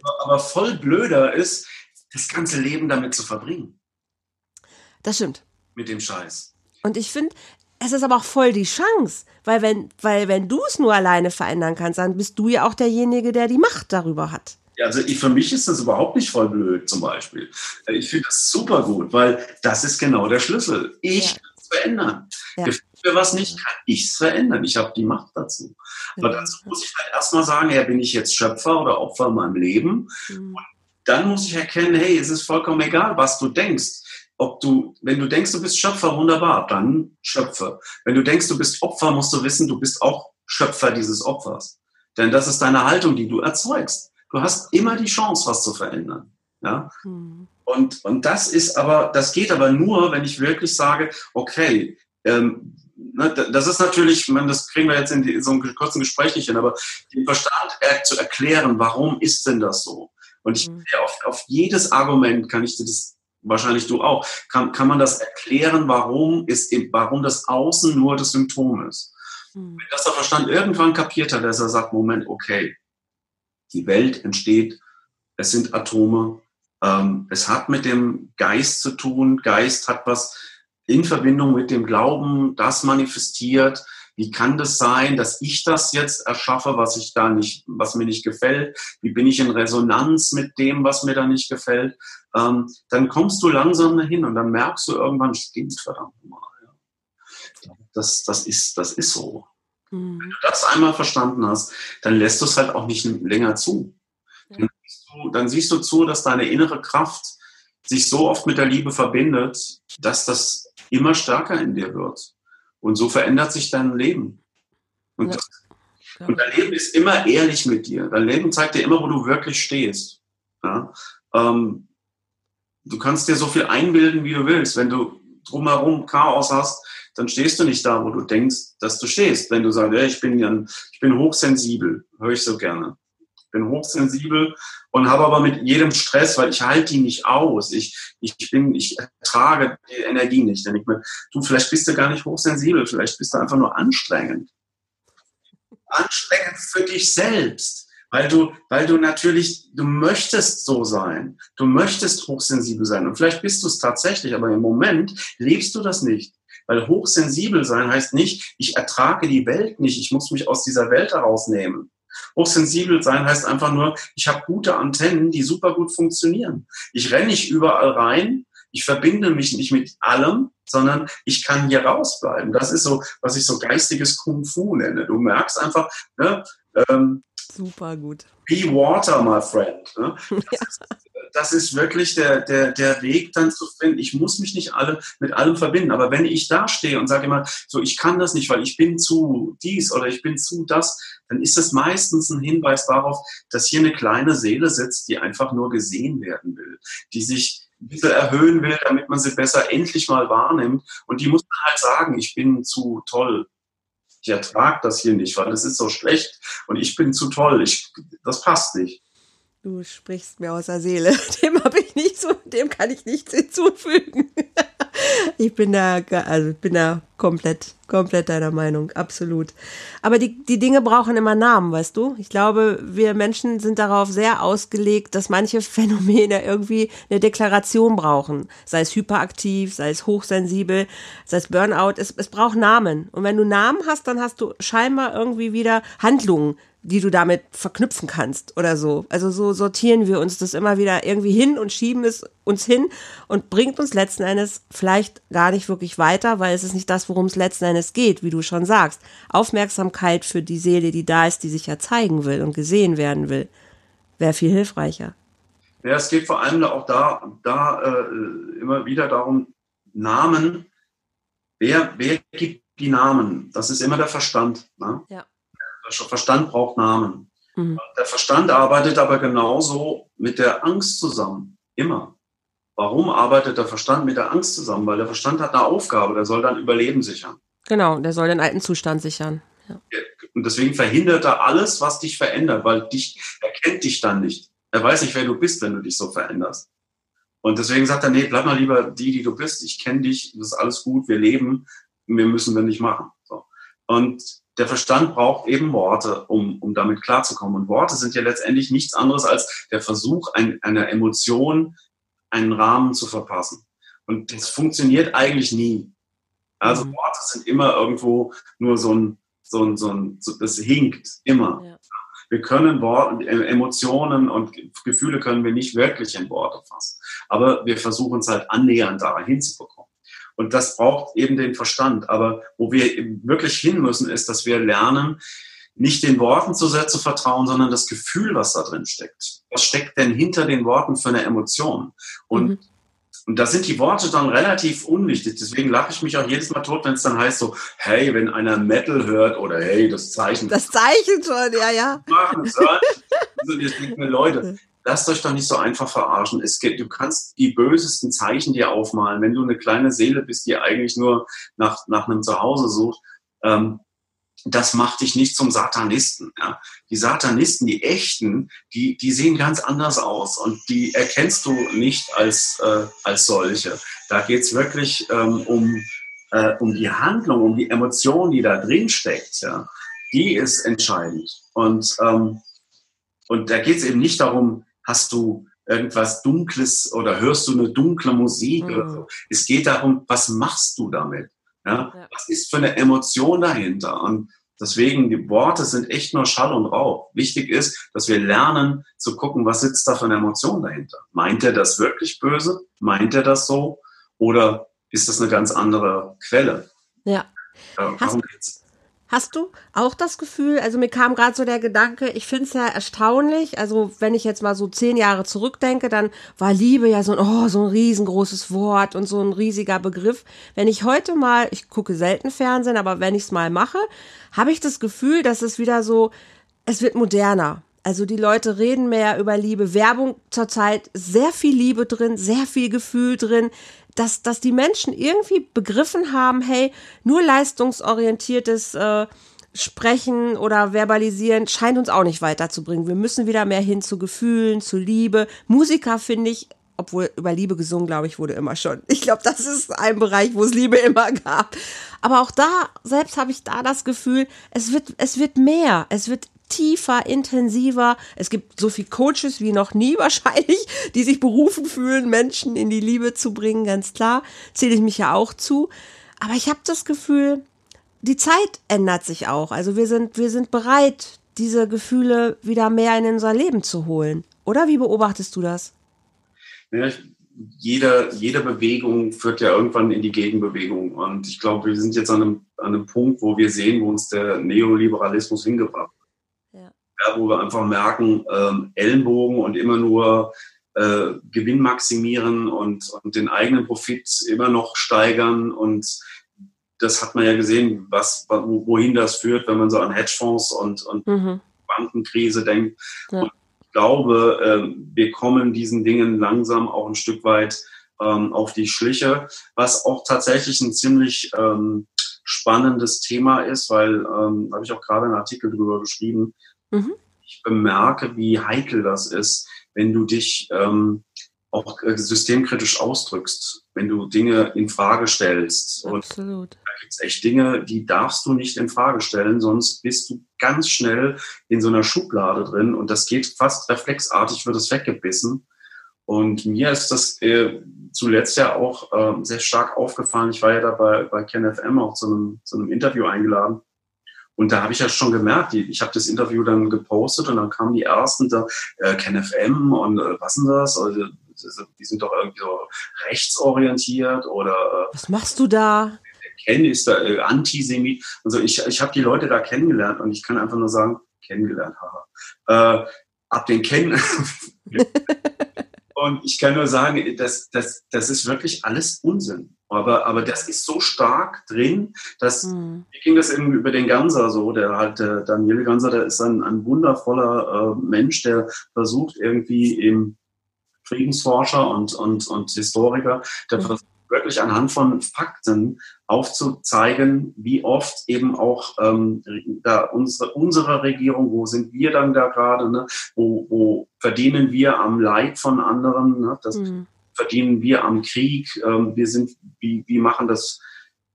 Aber, aber voll blöder ist, das ganze Leben damit zu verbringen. Das stimmt. Mit dem Scheiß. Und ich finde, es ist aber auch voll die Chance, weil wenn, weil wenn du es nur alleine verändern kannst, dann bist du ja auch derjenige, der die Macht darüber hat. Ja, also ich, für mich ist das überhaupt nicht voll blöd, zum Beispiel. Ich finde das super gut, weil das ist genau der Schlüssel. Ich ja. kann es verändern. Ja. Für was nicht, kann ich es verändern. Ich habe die Macht dazu. Aber dazu muss ich halt erstmal sagen, ja, bin ich jetzt Schöpfer oder Opfer in meinem Leben? Mhm. Und dann muss ich erkennen, hey, es ist vollkommen egal, was du denkst. Ob du, wenn du denkst, du bist Schöpfer, wunderbar, dann Schöpfer. Wenn du denkst, du bist Opfer, musst du wissen, du bist auch Schöpfer dieses Opfers. Denn das ist deine Haltung, die du erzeugst. Du hast immer die Chance, was zu verändern. Ja? Mhm. Und, und das ist aber, das geht aber nur, wenn ich wirklich sage, okay, ähm, ne, das ist natürlich, man, das kriegen wir jetzt in die, so einem kurzen Gespräch nicht hin, aber den Verstand zu erklären, warum ist denn das so? Und ich mhm. auf, auf jedes Argument kann ich dir das wahrscheinlich du auch, kann, kann man das erklären, warum, ist, warum das Außen nur das Symptom ist. Mhm. Wenn das der Verstand irgendwann kapiert hat, dass er sagt, Moment, okay, die Welt entsteht, es sind Atome, ähm, es hat mit dem Geist zu tun, Geist hat was in Verbindung mit dem Glauben, das manifestiert, wie kann das sein, dass ich das jetzt erschaffe, was ich da nicht, was mir nicht gefällt? Wie bin ich in Resonanz mit dem, was mir da nicht gefällt? Ähm, dann kommst du langsam dahin und dann merkst du irgendwann, stimmt verdammt mal. Ja. Das, das ist, das ist so. Mhm. Wenn du das einmal verstanden hast, dann lässt du es halt auch nicht länger zu. Ja. Dann bist du, dann siehst du zu, dass deine innere Kraft sich so oft mit der Liebe verbindet, dass das immer stärker in dir wird. Und so verändert sich dein Leben. Und, ja. das, und dein Leben ist immer ehrlich mit dir. Dein Leben zeigt dir immer, wo du wirklich stehst. Ja? Ähm, du kannst dir so viel einbilden, wie du willst. Wenn du drumherum Chaos hast, dann stehst du nicht da, wo du denkst, dass du stehst. Wenn du sagst, ja, ich bin, ich bin hochsensibel, höre ich so gerne. Bin hochsensibel und habe aber mit jedem Stress, weil ich halte die nicht aus. Ich, ich bin, ich ertrage die Energie nicht. Dann ich mir, du, vielleicht bist du gar nicht hochsensibel, vielleicht bist du einfach nur anstrengend. Anstrengend für dich selbst. Weil du, weil du natürlich, du möchtest so sein. Du möchtest hochsensibel sein. Und vielleicht bist du es tatsächlich, aber im Moment lebst du das nicht. Weil hochsensibel sein heißt nicht, ich ertrage die Welt nicht, ich muss mich aus dieser Welt herausnehmen. Hochsensibel sein heißt einfach nur, ich habe gute Antennen, die super gut funktionieren. Ich renne nicht überall rein, ich verbinde mich nicht mit allem, sondern ich kann hier rausbleiben. Das ist so, was ich so geistiges Kung Fu nenne. Du merkst einfach, ne, ähm, super gut. Be water, my friend. Ne? Das, ja. ist, das, ist, wirklich der, der, der Weg dann zu finden. Ich muss mich nicht alle mit allem verbinden. Aber wenn ich da stehe und sage immer, so, ich kann das nicht, weil ich bin zu dies oder ich bin zu das, dann ist das meistens ein Hinweis darauf, dass hier eine kleine Seele sitzt, die einfach nur gesehen werden will, die sich ein bisschen erhöhen will, damit man sie besser endlich mal wahrnimmt. Und die muss man halt sagen, ich bin zu toll, ich ertrage das hier nicht, weil es ist so schlecht und ich bin zu toll. Ich, das passt nicht. Du sprichst mir aus der Seele. Dem habe ich nicht so, dem kann ich nichts hinzufügen. Ich bin da, also bin da komplett, komplett deiner Meinung, absolut. Aber die, die Dinge brauchen immer Namen, weißt du? Ich glaube, wir Menschen sind darauf sehr ausgelegt, dass manche Phänomene irgendwie eine Deklaration brauchen. Sei es hyperaktiv, sei es hochsensibel, sei es Burnout. Es, es braucht Namen. Und wenn du Namen hast, dann hast du scheinbar irgendwie wieder Handlungen, die du damit verknüpfen kannst oder so. Also so sortieren wir uns das immer wieder irgendwie hin und schieben es uns hin und bringt uns letzten Endes vielleicht gar nicht wirklich weiter, weil es ist nicht das, worum es letzten Endes geht, wie du schon sagst. Aufmerksamkeit für die Seele, die da ist, die sich ja zeigen will und gesehen werden will, wäre viel hilfreicher. Ja, es geht vor allem auch da, da äh, immer wieder darum, Namen, wer, wer gibt die Namen? Das ist immer der Verstand. Ne? Ja. Verstand braucht Namen. Mhm. Der Verstand arbeitet aber genauso mit der Angst zusammen. Immer. Warum arbeitet der Verstand mit der Angst zusammen? Weil der Verstand hat eine Aufgabe, der soll dann Überleben sichern. Genau, der soll den alten Zustand sichern. Ja. Und deswegen verhindert er alles, was dich verändert, weil dich, er kennt dich dann nicht. Er weiß nicht, wer du bist, wenn du dich so veränderst. Und deswegen sagt er, nee, bleib mal lieber die, die du bist. Ich kenne dich, das ist alles gut, wir leben, wir müssen wir nicht machen. So. Und der Verstand braucht eben Worte, um, um damit klarzukommen. Und Worte sind ja letztendlich nichts anderes als der Versuch, ein, einer Emotion einen Rahmen zu verpassen. Und das funktioniert eigentlich nie. Also mhm. Worte sind immer irgendwo nur so ein, so ein, so ein, so, das hinkt immer. Ja. Wir können Worte, Emotionen und Gefühle können wir nicht wirklich in Worte fassen. Aber wir versuchen es halt annähernd da hinzubekommen. Und das braucht eben den Verstand. Aber wo wir wirklich hin müssen, ist, dass wir lernen, nicht den Worten zu sehr zu vertrauen, sondern das Gefühl, was da drin steckt. Was steckt denn hinter den Worten für eine Emotion? Und, mhm. und da sind die Worte dann relativ unwichtig. Deswegen lache ich mich auch jedes Mal tot, wenn es dann heißt so, hey, wenn einer Metal hört oder hey, das Zeichen. Das Zeichen schon, ja, ja. Machen, also, jetzt denken mir Leute, lasst euch doch nicht so einfach verarschen. Es geht, du kannst die bösesten Zeichen dir aufmalen. Wenn du eine kleine Seele bist, die eigentlich nur nach, nach einem Zuhause sucht, ähm, das macht dich nicht zum Satanisten. Ja. Die Satanisten, die echten, die, die sehen ganz anders aus und die erkennst du nicht als, äh, als solche. Da geht's wirklich ähm, um, äh, um die Handlung, um die Emotion, die da drin steckt. Ja. Die ist entscheidend. Und, ähm, und da geht's eben nicht darum, hast du irgendwas Dunkles oder hörst du eine dunkle Musik mhm. oder so. Es geht darum, was machst du damit? Ja? ja? Was ist für eine Emotion dahinter? Und deswegen, die Worte sind echt nur Schall und Rauch. Wichtig ist, dass wir lernen zu gucken, was sitzt da für eine Emotion dahinter? Meint er das wirklich böse? Meint er das so? Oder ist das eine ganz andere Quelle? Ja. Äh, hast, Hast du auch das Gefühl, also mir kam gerade so der Gedanke, ich finde es ja erstaunlich, also wenn ich jetzt mal so zehn Jahre zurückdenke, dann war Liebe ja so ein, oh, so ein riesengroßes Wort und so ein riesiger Begriff. Wenn ich heute mal, ich gucke selten Fernsehen, aber wenn ich es mal mache, habe ich das Gefühl, dass es wieder so, es wird moderner. Also die Leute reden mehr über Liebe. Werbung zurzeit sehr viel Liebe drin, sehr viel Gefühl drin dass, dass die Menschen irgendwie begriffen haben, hey, nur leistungsorientiertes äh, Sprechen oder Verbalisieren scheint uns auch nicht weiterzubringen. Wir müssen wieder mehr hin zu Gefühlen, zu Liebe. Musiker finde ich, obwohl über Liebe gesungen, glaube ich, wurde immer schon. Ich glaube, das ist ein Bereich, wo es Liebe immer gab. Aber auch da, selbst habe ich da das Gefühl, es wird, es wird mehr. Es wird tiefer, intensiver. Es gibt so viele Coaches wie noch nie wahrscheinlich, die sich berufen fühlen, Menschen in die Liebe zu bringen, ganz klar. Zähle ich mich ja auch zu. Aber ich habe das Gefühl, die Zeit ändert sich auch. Also wir sind, wir sind bereit, diese Gefühle wieder mehr in unser Leben zu holen. Oder wie beobachtest du das? Ja, ich, jede, jede Bewegung führt ja irgendwann in die Gegenbewegung. Und ich glaube, wir sind jetzt an einem, an einem Punkt, wo wir sehen, wo uns der Neoliberalismus hingebracht ja, wo wir einfach merken, ähm, Ellenbogen und immer nur äh, Gewinn maximieren und, und den eigenen Profit immer noch steigern. Und das hat man ja gesehen, was, wohin das führt, wenn man so an Hedgefonds und, und mhm. Bankenkrise denkt. Ja. Und ich glaube, äh, wir kommen diesen Dingen langsam auch ein Stück weit ähm, auf die Schliche, was auch tatsächlich ein ziemlich ähm, spannendes Thema ist, weil ähm, habe ich auch gerade einen Artikel darüber geschrieben, Mhm. Ich bemerke, wie heikel das ist, wenn du dich ähm, auch äh, systemkritisch ausdrückst, wenn du Dinge in Frage stellst. Absolut. Und da gibt es echt Dinge, die darfst du nicht in Frage stellen, sonst bist du ganz schnell in so einer Schublade drin und das geht fast reflexartig, wird es weggebissen. Und mir ist das äh, zuletzt ja auch äh, sehr stark aufgefallen. Ich war ja da bei, bei KenFM auch zu einem, zu einem Interview eingeladen. Und da habe ich ja schon gemerkt, ich habe das Interview dann gepostet und dann kamen die ersten, da, äh, KenFM und äh, was denn das? Also, die sind doch irgendwie so rechtsorientiert oder. Äh, was machst du da? Ken ist da äh, Antisemit. Also ich, ich habe die Leute da kennengelernt und ich kann einfach nur sagen, kennengelernt, haha. Äh, ab den Kennen. und ich kann nur sagen, das, das, das ist wirklich alles Unsinn. Aber, aber das ist so stark drin, dass, mhm. wie ging das irgendwie über den Ganser so, der halt, der Daniel Ganser, der ist ein, ein wundervoller äh, Mensch, der versucht irgendwie im Friedensforscher und, und, und Historiker, der mhm. versucht wirklich anhand von Fakten aufzuzeigen, wie oft eben auch ähm, da unsere, unsere Regierung, wo sind wir dann da gerade, ne? wo, wo verdienen wir am Leid von anderen, ne? das, mhm verdienen wir am Krieg? Ähm, wir sind, wie, wie machen das,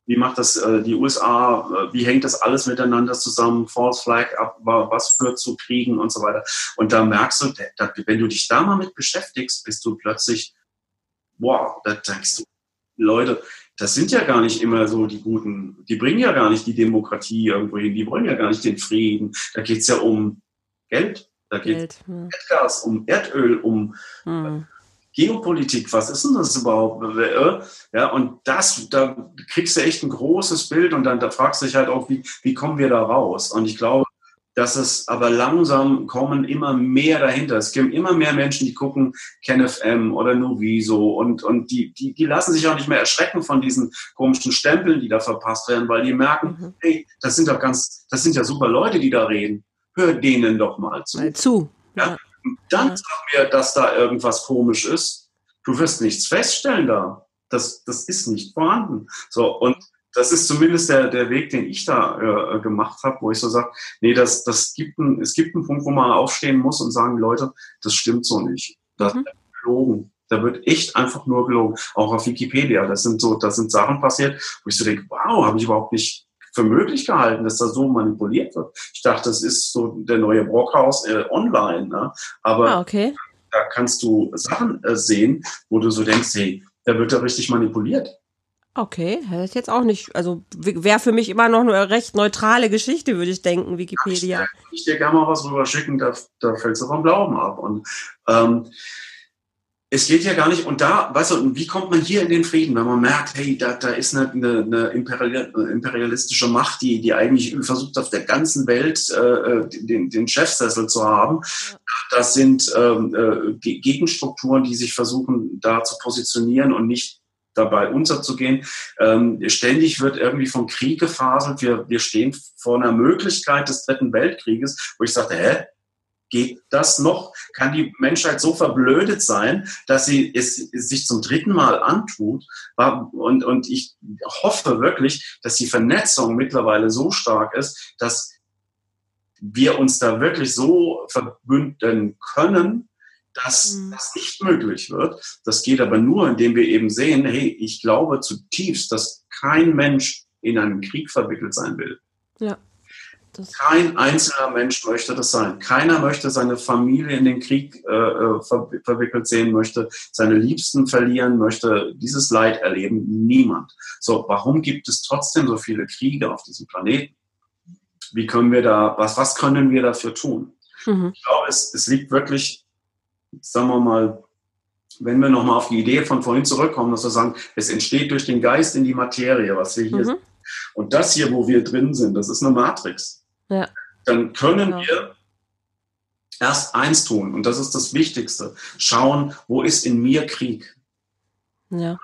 wie macht das äh, die USA? Äh, wie hängt das alles miteinander zusammen? False Flag ab, was führt zu Kriegen und so weiter? Und da merkst du, wenn du dich da mal mit beschäftigst, bist du plötzlich, wow, da denkst du, Leute, das sind ja gar nicht immer so die Guten, die bringen ja gar nicht die Demokratie irgendwo hin, die wollen ja gar nicht den Frieden. Da geht es ja um Geld, da geht es um Erdgas, um Erdöl, um hm. Geopolitik, was ist denn das überhaupt? Ja, und das, da kriegst du echt ein großes Bild und dann da fragst du dich halt auch, wie, wie kommen wir da raus? Und ich glaube, dass es aber langsam kommen immer mehr dahinter. Es gibt immer mehr Menschen, die gucken KenFM oder Noviso und, und die, die, die lassen sich auch nicht mehr erschrecken von diesen komischen Stempeln, die da verpasst werden, weil die merken, mhm. hey, das sind doch ganz, das sind ja super Leute, die da reden. Hör denen doch mal zu. Mal zu. Ja. ja dann ja. sag mir, dass da irgendwas komisch ist. Du wirst nichts feststellen da. Das, das ist nicht vorhanden. So, und das ist zumindest der, der Weg, den ich da äh, gemacht habe, wo ich so sage, nee, das, das gibt ein, es gibt einen Punkt, wo man aufstehen muss und sagen, Leute, das stimmt so nicht. Das mhm. gelogen. Da wird echt einfach nur gelogen. Auch auf Wikipedia. Das sind so, das sind Sachen passiert, wo ich so denke, wow, habe ich überhaupt nicht für möglich gehalten, dass das so manipuliert wird. Ich dachte, das ist so der neue Brockhaus äh, online. Ne? Aber ah, okay. da kannst du Sachen äh, sehen, wo du so denkst, hey, da wird da richtig manipuliert. Okay, hätte ich jetzt auch nicht. Also wäre für mich immer noch eine recht neutrale Geschichte, würde ich denken, Wikipedia. Kann ich, dir gerne mal was rüber schicken, da, da fällst du vom Glauben ab. Und ähm, es geht ja gar nicht, und da, weißt du, wie kommt man hier in den Frieden, wenn man merkt, hey, da, da ist eine, eine, eine imperialistische Macht, die, die eigentlich versucht, auf der ganzen Welt äh, den, den Chefsessel zu haben. Das sind ähm, äh, Gegenstrukturen, die sich versuchen, da zu positionieren und nicht dabei unterzugehen. Ähm, ständig wird irgendwie vom Krieg gefaselt. Wir, wir stehen vor einer Möglichkeit des Dritten Weltkrieges, wo ich sagte, hä, Geht das noch? Kann die Menschheit so verblödet sein, dass sie es, sich zum dritten Mal antut? Und, und ich hoffe wirklich, dass die Vernetzung mittlerweile so stark ist, dass wir uns da wirklich so verbünden können, dass mhm. das nicht möglich wird. Das geht aber nur, indem wir eben sehen, hey, ich glaube zutiefst, dass kein Mensch in einem Krieg verwickelt sein will. Ja. Kein einzelner Mensch möchte das sein. Keiner möchte seine Familie in den Krieg äh, äh, ver verwickelt sehen, möchte seine Liebsten verlieren, möchte dieses Leid erleben. Niemand. So, warum gibt es trotzdem so viele Kriege auf diesem Planeten? Wie können wir da, was, was können wir dafür tun? Mhm. Ich glaube, es, es liegt wirklich, sagen wir mal, wenn wir nochmal auf die Idee von vorhin zurückkommen, dass wir sagen, es entsteht durch den Geist in die Materie, was wir hier mhm. Und das hier, wo wir drin sind, das ist eine Matrix ja. dann können genau. wir erst eins tun, und das ist das Wichtigste, schauen, wo ist in mir Krieg? Ja.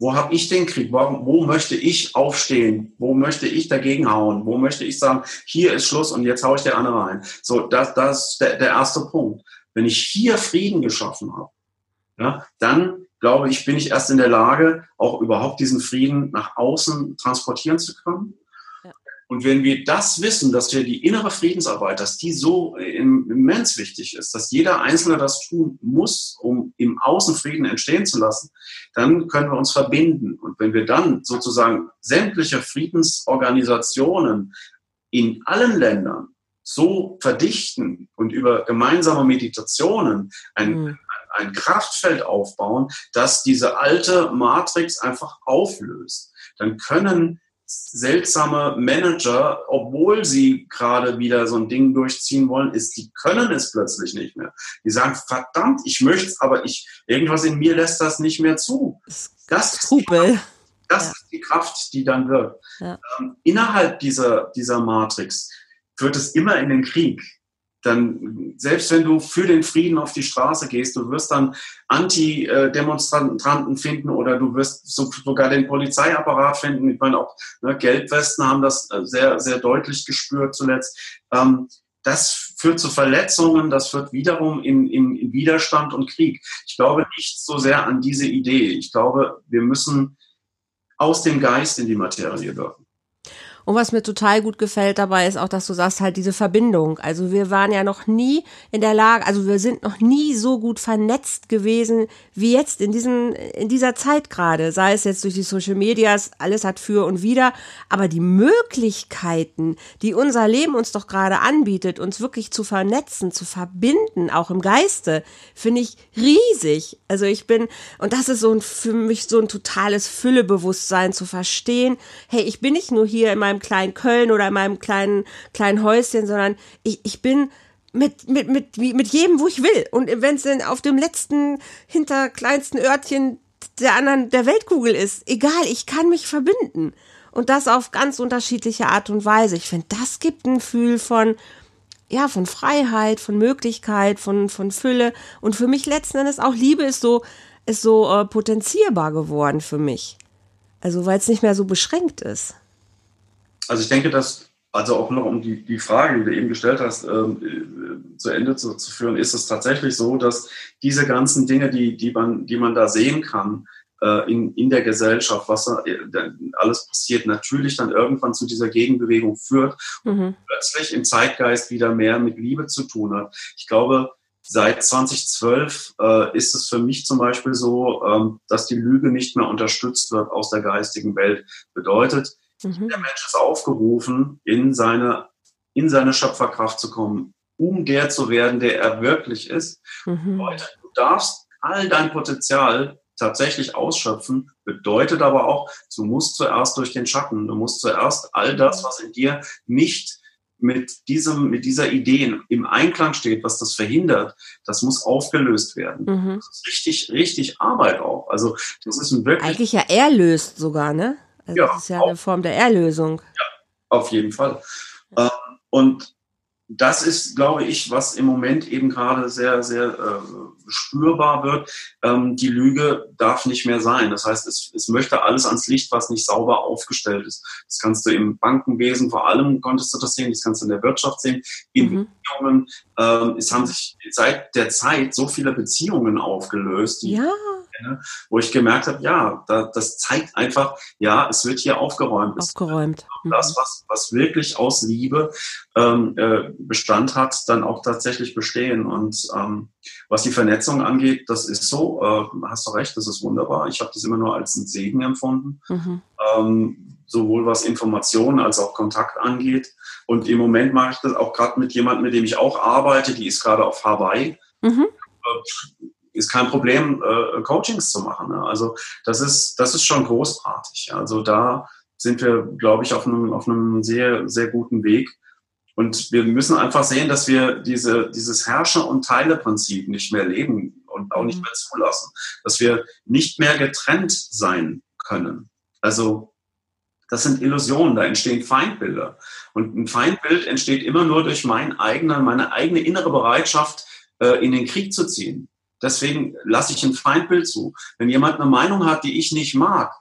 Wo habe ich den Krieg? Wo, wo, möchte ich aufstehen? Wo möchte ich dagegen hauen? Wo möchte ich sagen, hier ist Schluss und jetzt haue ich der andere rein? So, das, das ist der, der erste Punkt. Wenn ich hier Frieden geschaffen habe, ja, dann glaube ich, bin ich erst in der Lage, auch überhaupt diesen Frieden nach außen transportieren zu können. Und wenn wir das wissen, dass wir die innere Friedensarbeit, dass die so immens wichtig ist, dass jeder Einzelne das tun muss, um im Außen Frieden entstehen zu lassen, dann können wir uns verbinden. Und wenn wir dann sozusagen sämtliche Friedensorganisationen in allen Ländern so verdichten und über gemeinsame Meditationen ein, mhm. ein Kraftfeld aufbauen, dass diese alte Matrix einfach auflöst, dann können seltsame Manager, obwohl sie gerade wieder so ein Ding durchziehen wollen, ist, die können es plötzlich nicht mehr. Die sagen, verdammt, ich möchte es, aber ich, irgendwas in mir lässt das nicht mehr zu. Das ist die Kraft, das ja. ist die Kraft, die dann wirkt. Ja. Ähm, innerhalb dieser, dieser Matrix führt es immer in den Krieg dann, selbst wenn du für den Frieden auf die Straße gehst, du wirst dann Anti-Demonstranten finden oder du wirst sogar den Polizeiapparat finden. Ich meine, auch ne, Gelbwesten haben das äh, sehr, sehr deutlich gespürt zuletzt. Ähm, das führt zu Verletzungen, das führt wiederum in, in, in Widerstand und Krieg. Ich glaube nicht so sehr an diese Idee. Ich glaube, wir müssen aus dem Geist in die Materie wirken. Und was mir total gut gefällt dabei ist auch, dass du sagst halt diese Verbindung. Also wir waren ja noch nie in der Lage, also wir sind noch nie so gut vernetzt gewesen wie jetzt in diesen, in dieser Zeit gerade. Sei es jetzt durch die Social Medias, alles hat für und wider. Aber die Möglichkeiten, die unser Leben uns doch gerade anbietet, uns wirklich zu vernetzen, zu verbinden, auch im Geiste, finde ich riesig. Also ich bin, und das ist so ein, für mich so ein totales Füllebewusstsein zu verstehen. Hey, ich bin nicht nur hier in meinem meinem kleinen Köln oder in meinem kleinen, kleinen Häuschen, sondern ich, ich bin mit, mit, mit, mit jedem, wo ich will. Und wenn es denn auf dem letzten, hinterkleinsten Örtchen der anderen, der Weltkugel ist, egal, ich kann mich verbinden. Und das auf ganz unterschiedliche Art und Weise. Ich finde, das gibt ein Gefühl von, ja, von Freiheit, von Möglichkeit, von, von Fülle. Und für mich letzten Endes auch Liebe ist so, ist so äh, potenzierbar geworden für mich. Also, weil es nicht mehr so beschränkt ist. Also ich denke, dass, also auch noch um die, die Frage, die du eben gestellt hast, ähm, äh, zu Ende zu, zu, führen, ist es tatsächlich so, dass diese ganzen Dinge, die, die, man, die man da sehen kann, äh, in, in der Gesellschaft, was da äh, alles passiert, natürlich dann irgendwann zu dieser Gegenbewegung führt mhm. und plötzlich im Zeitgeist wieder mehr mit Liebe zu tun hat. Ich glaube, seit 2012 äh, ist es für mich zum Beispiel so, ähm, dass die Lüge nicht mehr unterstützt wird aus der geistigen Welt. Bedeutet, Mhm. Der Mensch ist aufgerufen, in seine, in seine Schöpferkraft zu kommen, um der zu werden, der er wirklich ist. Mhm. du darfst all dein Potenzial tatsächlich ausschöpfen, bedeutet aber auch, du musst zuerst durch den Schatten, du musst zuerst all das, was in dir nicht mit diesem, mit dieser Idee im Einklang steht, was das verhindert, das muss aufgelöst werden. Mhm. Das ist richtig, richtig Arbeit auch. Also, das ist ein wirklich. Eigentlich ja erlöst sogar, ne? Also ja, das ist ja auch, eine Form der Erlösung. Ja, auf jeden Fall. Ja. Ähm, und das ist, glaube ich, was im Moment eben gerade sehr, sehr äh, spürbar wird. Ähm, die Lüge darf nicht mehr sein. Das heißt, es, es möchte alles ans Licht, was nicht sauber aufgestellt ist. Das kannst du im Bankenwesen vor allem, konntest du das sehen, das kannst du in der Wirtschaft sehen, in mhm. Beziehungen. Ähm, es haben sich seit der Zeit so viele Beziehungen aufgelöst, die ja kenne, wo ich gemerkt habe, ja, da, das zeigt einfach, ja, es wird hier aufgeräumt. Aufgeräumt. Mhm. Das, was, was wirklich aus Liebe ähm, äh, Bestand hat, dann auch tatsächlich bestehen. Und ähm, was die Vernetzung angeht, das ist so, äh, hast du recht, das ist wunderbar. Ich habe das immer nur als einen Segen empfunden. Mhm. Ähm, sowohl was Informationen als auch Kontakt angeht. Und im Moment mache ich das auch gerade mit jemandem, mit dem ich auch arbeite, die ist gerade auf Hawaii. Mhm. Ist kein Problem, äh, Coachings zu machen. Ne? Also das ist, das ist schon großartig. Also da sind wir, glaube ich, auf einem, auf einem sehr, sehr guten Weg. Und wir müssen einfach sehen, dass wir diese, dieses Herrscher- und Teile-Prinzip nicht mehr leben und auch nicht mhm. mehr zulassen. Dass wir nicht mehr getrennt sein können. Also das sind Illusionen, da entstehen Feindbilder. Und ein Feindbild entsteht immer nur durch mein eigener, meine eigene innere Bereitschaft, äh, in den Krieg zu ziehen. Deswegen lasse ich ein Feindbild zu. Wenn jemand eine Meinung hat, die ich nicht mag,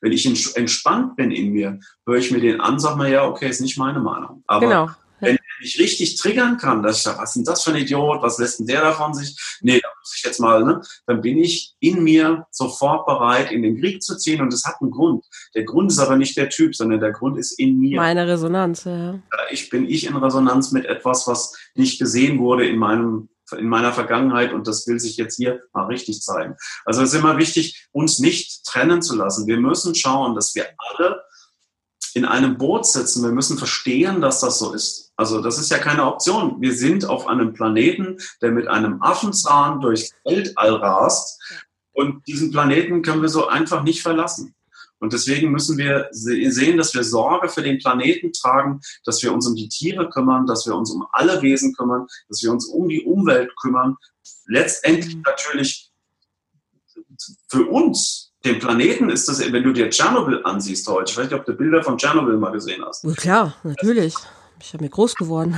wenn ich entspannt bin in mir, höre ich mir den an, sag mal, ja, okay, ist nicht meine Meinung. Aber genau. wenn er mich richtig triggern kann, dass ich sage, was ist denn das für ein Idiot, was lässt denn der davon sich? Nee, da muss ich jetzt mal, ne? Dann bin ich in mir sofort bereit, in den Krieg zu ziehen und es hat einen Grund. Der Grund ist aber nicht der Typ, sondern der Grund ist in mir. Meine Resonanz, ja. Ich bin ich in Resonanz mit etwas, was nicht gesehen wurde in meinem in meiner Vergangenheit und das will sich jetzt hier mal richtig zeigen. Also es ist immer wichtig, uns nicht trennen zu lassen. Wir müssen schauen, dass wir alle in einem Boot sitzen. Wir müssen verstehen, dass das so ist. Also das ist ja keine Option. Wir sind auf einem Planeten, der mit einem Affenzahn durchs Weltall rast. Und diesen Planeten können wir so einfach nicht verlassen. Und deswegen müssen wir sehen, dass wir Sorge für den Planeten tragen, dass wir uns um die Tiere kümmern, dass wir uns um alle Wesen kümmern, dass wir uns um die Umwelt kümmern. Letztendlich mhm. natürlich für uns, den Planeten ist das, wenn du dir Tschernobyl ansiehst heute, ich weiß nicht, ob du Bilder von Tschernobyl mal gesehen hast. Ja, klar, natürlich. Ich habe mir groß geworden.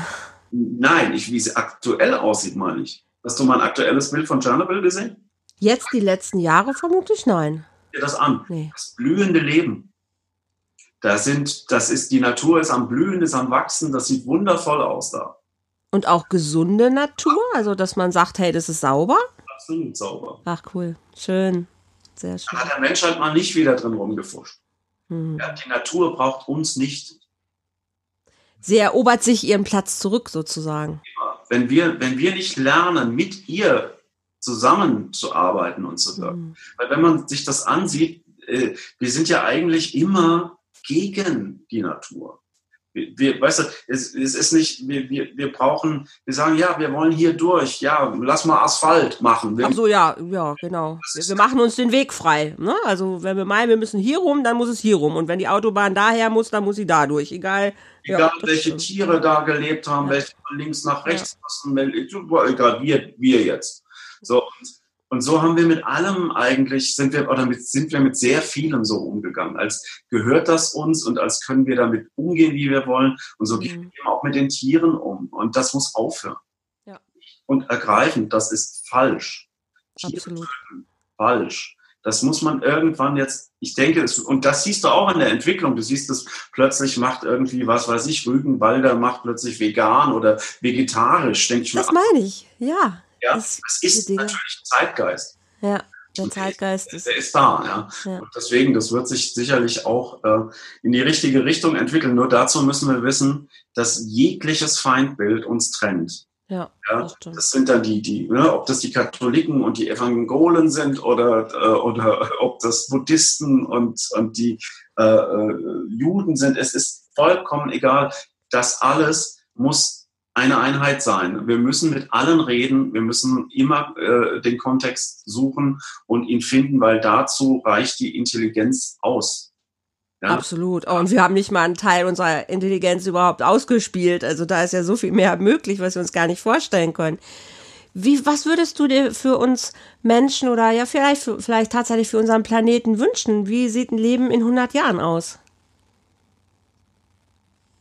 Nein, ich, wie sie aktuell aussieht, meine ich. Hast du mal ein aktuelles Bild von Tschernobyl gesehen? Jetzt die letzten Jahre vermutlich nein dir das an. Nee. Das blühende Leben. Da sind, das ist, die Natur ist am Blühen, ist am Wachsen, das sieht wundervoll aus da. Und auch gesunde Natur, also dass man sagt, hey, das ist sauber? Absolut sauber. Ach cool, schön, sehr schön. Da hat der Mensch halt mal nicht wieder drin rumgefuscht. Mhm. Ja, die Natur braucht uns nicht. Sie erobert sich ihren Platz zurück sozusagen. Ja, wenn wir, wenn wir nicht lernen, mit ihr zusammenzuarbeiten und zu wirken. Mhm. Weil wenn man sich das ansieht, äh, wir sind ja eigentlich immer gegen die Natur. Wir, wir, weißt du, es, es ist nicht, wir, wir, wir brauchen, wir sagen, ja, wir wollen hier durch, ja, lass mal Asphalt machen. Wir, Ach so, ja, ja, genau. Wir, wir machen uns den Weg frei. Ne? Also wenn wir meinen, wir müssen hier rum, dann muss es hier rum. Und wenn die Autobahn daher muss, dann muss sie da durch. Egal. Egal, ja, welche. Tiere da gelebt haben, ja. welche von links nach rechts passen, egal, wir, wir jetzt. So, und, und so haben wir mit allem eigentlich, sind wir, oder mit, sind wir mit sehr vielem so umgegangen. Als gehört das uns und als können wir damit umgehen, wie wir wollen. Und so mhm. gehen wir eben auch mit den Tieren um. Und das muss aufhören. Ja. Und ergreifend, das ist falsch. Absolut. Falsch. Das muss man irgendwann jetzt, ich denke, es, und das siehst du auch in der Entwicklung. Du siehst es plötzlich macht irgendwie, was weiß ich, Rügenwalder macht plötzlich vegan oder vegetarisch, denke ich mal. Das meine ich, ja. Ja, das, das ist natürlich ein Zeitgeist. Ja, der Zeitgeist ist. Der ist da, ja. ja. Und deswegen, das wird sich sicherlich auch äh, in die richtige Richtung entwickeln. Nur dazu müssen wir wissen, dass jegliches Feindbild uns trennt. Ja, ja das, das, sind dann die, die ne, ob das die Katholiken und die Evangelolen sind oder, äh, oder ob das Buddhisten und, und die äh, äh Juden sind. Es ist vollkommen egal. Das alles muss eine Einheit sein. Wir müssen mit allen reden, wir müssen immer äh, den Kontext suchen und ihn finden, weil dazu reicht die Intelligenz aus. Ja? Absolut. Oh, und wir haben nicht mal einen Teil unserer Intelligenz überhaupt ausgespielt. Also da ist ja so viel mehr möglich, was wir uns gar nicht vorstellen können. Wie, was würdest du dir für uns Menschen oder ja vielleicht, vielleicht tatsächlich für unseren Planeten wünschen? Wie sieht ein Leben in 100 Jahren aus?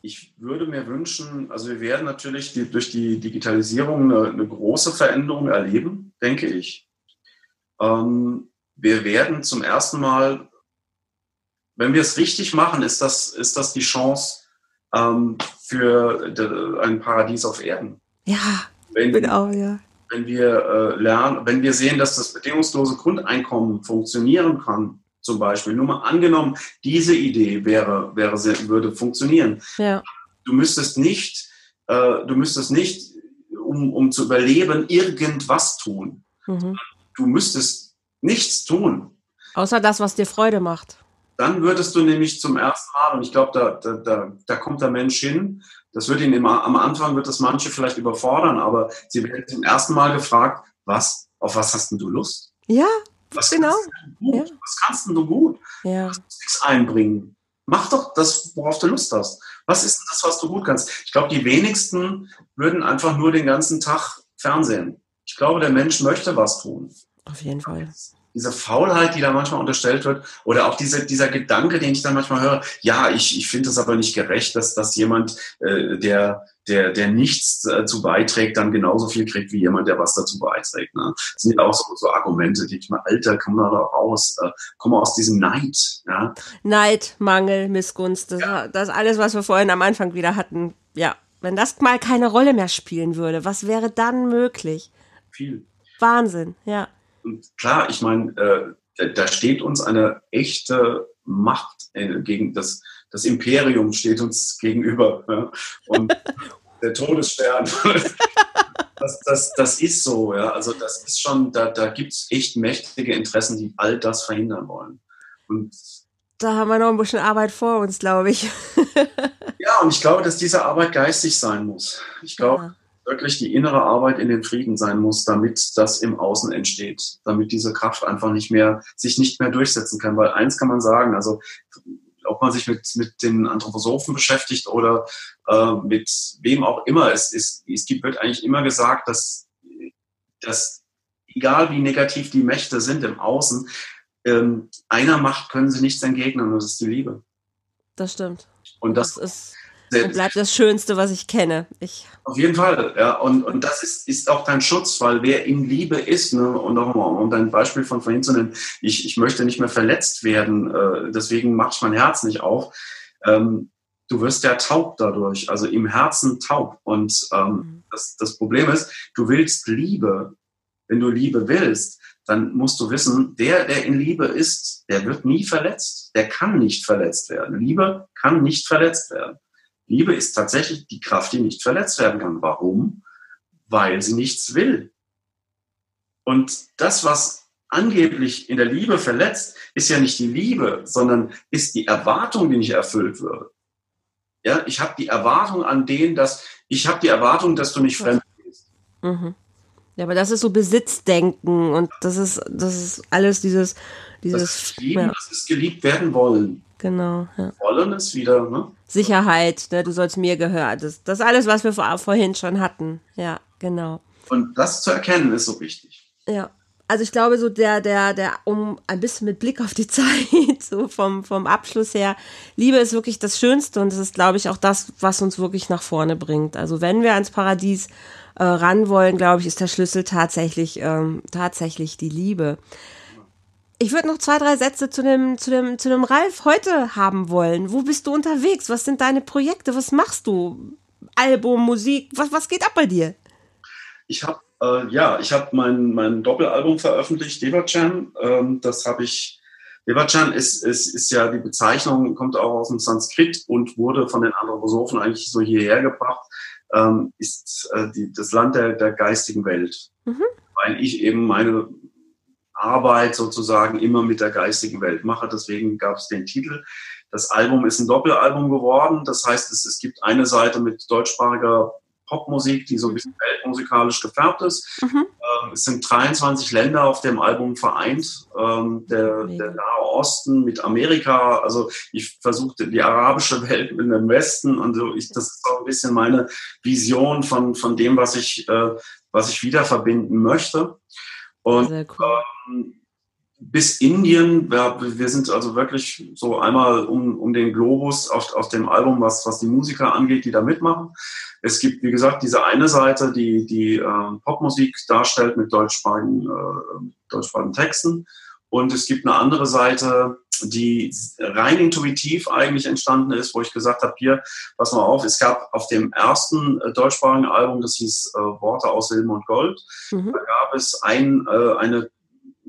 Ich würde mir wünschen, also wir werden natürlich die, durch die Digitalisierung eine, eine, große Veränderung erleben, denke ich. Ähm, wir werden zum ersten Mal wenn wir es richtig machen, ist das, ist das die Chance ähm, für de, ein Paradies auf Erden. Ja, wenn, genau, ja. Wenn wir äh, lernen, wenn wir sehen, dass das bedingungslose Grundeinkommen funktionieren kann, zum Beispiel, nur mal angenommen, diese Idee wäre, wäre würde funktionieren. Ja. Du müsstest nicht, äh, du müsstest nicht, um, um zu überleben, irgendwas tun. Mhm. Du müsstest nichts tun. Außer das, was dir Freude macht dann würdest du nämlich zum ersten Mal, und ich glaube, da, da, da, da kommt der Mensch hin, das wird ihn immer, am Anfang wird das manche vielleicht überfordern, aber sie werden zum ersten Mal gefragt, was, auf was hast denn du Lust? Ja, was genau. Ja. Was kannst denn du gut? Ja. Was einbringen? Mach doch das, worauf du Lust hast. Was ist das, was du gut kannst? Ich glaube, die wenigsten würden einfach nur den ganzen Tag Fernsehen. Ich glaube, der Mensch möchte was tun. Auf jeden Fall diese Faulheit, die da manchmal unterstellt wird, oder auch diese, dieser Gedanke, den ich dann manchmal höre, ja, ich, ich finde es aber nicht gerecht, dass, dass jemand, äh, der, der, der nichts dazu beiträgt, dann genauso viel kriegt wie jemand, der was dazu beiträgt. Ne? Das sind auch so, so Argumente, die ich mal, Alter, komm mal da raus, äh, komm mal aus diesem Neid. Ja? Neid, Mangel, Missgunst, das, ja. das alles, was wir vorhin am Anfang wieder hatten. Ja, wenn das mal keine Rolle mehr spielen würde, was wäre dann möglich? Viel. Wahnsinn, ja und klar, ich meine, äh, da steht uns eine echte Macht äh, gegen das, das Imperium steht uns gegenüber. Ja? Und der Todesstern. Das, das, das ist so, ja. Also das ist schon, da, da gibt es echt mächtige Interessen, die all das verhindern wollen. Und da haben wir noch ein bisschen Arbeit vor uns, glaube ich. ja, und ich glaube, dass diese Arbeit geistig sein muss. Ich glaube, ja wirklich die innere Arbeit in den Frieden sein muss, damit das im Außen entsteht, damit diese Kraft einfach nicht mehr, sich nicht mehr durchsetzen kann. Weil eins kann man sagen, also ob man sich mit, mit den Anthroposophen beschäftigt oder äh, mit wem auch immer, es, es, es gibt, wird eigentlich immer gesagt, dass, dass egal wie negativ die Mächte sind im Außen, ähm, einer Macht können sie nichts entgegnen und das ist die Liebe. Das stimmt. Und das, das ist und bleibt das Schönste, was ich kenne. Ich Auf jeden Fall, ja. Und, und das ist, ist auch dein Schutz, weil wer in Liebe ist, ne, und nochmal, um dein Beispiel von vorhin zu nennen, ich, ich möchte nicht mehr verletzt werden, äh, deswegen mache ich mein Herz nicht auf. Ähm, du wirst ja taub dadurch, also im Herzen taub. Und ähm, mhm. das, das Problem ist, du willst Liebe. Wenn du Liebe willst, dann musst du wissen, der, der in Liebe ist, der wird nie verletzt. Der kann nicht verletzt werden. Liebe kann nicht verletzt werden. Liebe ist tatsächlich die Kraft, die nicht verletzt werden kann. Warum? Weil sie nichts will. Und das, was angeblich in der Liebe verletzt, ist ja nicht die Liebe, sondern ist die Erwartung, die nicht erfüllt wird. Ja, ich habe die Erwartung an den, dass ich habe die Erwartung, dass du nicht fremd bist. Mhm. Ja, aber das ist so Besitzdenken und das ist das ist alles dieses dieses das ist lieben, ja. das ist geliebt werden wollen. Genau. Ja. Wollen ist wieder, ne? Sicherheit, ne? du sollst mir gehören. Das, das alles, was wir vor, vorhin schon hatten. Ja, genau. Und das zu erkennen ist so wichtig. Ja. Also ich glaube, so der, der, der, um ein bisschen mit Blick auf die Zeit, so vom, vom Abschluss her, Liebe ist wirklich das Schönste und das ist, glaube ich, auch das, was uns wirklich nach vorne bringt. Also wenn wir ans Paradies äh, ran wollen, glaube ich, ist der Schlüssel tatsächlich, ähm, tatsächlich die Liebe. Ich würde noch zwei, drei Sätze zu dem, zu, dem, zu dem Ralf heute haben wollen. Wo bist du unterwegs? Was sind deine Projekte? Was machst du? Album, Musik? Was, was geht ab bei dir? Ich habe äh, ja, ich habe mein, mein Doppelalbum veröffentlicht, Devachan. Ähm, das habe ich. Devachan ist, ist, ist ja die Bezeichnung, kommt auch aus dem Sanskrit und wurde von den Anthroposophen eigentlich so hierher gebracht. Ähm, ist äh, die, das Land der, der geistigen Welt. Mhm. Weil ich eben meine Arbeit sozusagen immer mit der geistigen Welt mache. Deswegen gab es den Titel. Das Album ist ein Doppelalbum geworden. Das heißt, es, es gibt eine Seite mit deutschsprachiger Popmusik, die so ein bisschen weltmusikalisch gefärbt ist. Mhm. Ähm, es sind 23 Länder auf dem Album vereint. Ähm, der, der Nahe Osten mit Amerika. Also ich versuchte die arabische Welt mit dem Westen und so. Ich, das ist auch ein bisschen meine Vision von, von dem, was ich, äh, was ich wieder verbinden möchte. Und cool. ähm, bis Indien. Wir, wir, sind also wirklich so einmal um, um den Globus auf, auf dem Album, was, was die Musiker angeht, die da mitmachen. Es gibt, wie gesagt, diese eine Seite, die die äh, Popmusik darstellt mit deutschsprachigen, äh, deutschsprachigen Texten. Und es gibt eine andere Seite, die rein intuitiv eigentlich entstanden ist, wo ich gesagt habe, hier, pass mal auf, es gab auf dem ersten äh, deutschsprachigen Album, das hieß äh, Worte aus Silber und Gold, mhm. da gab es ein, äh, eine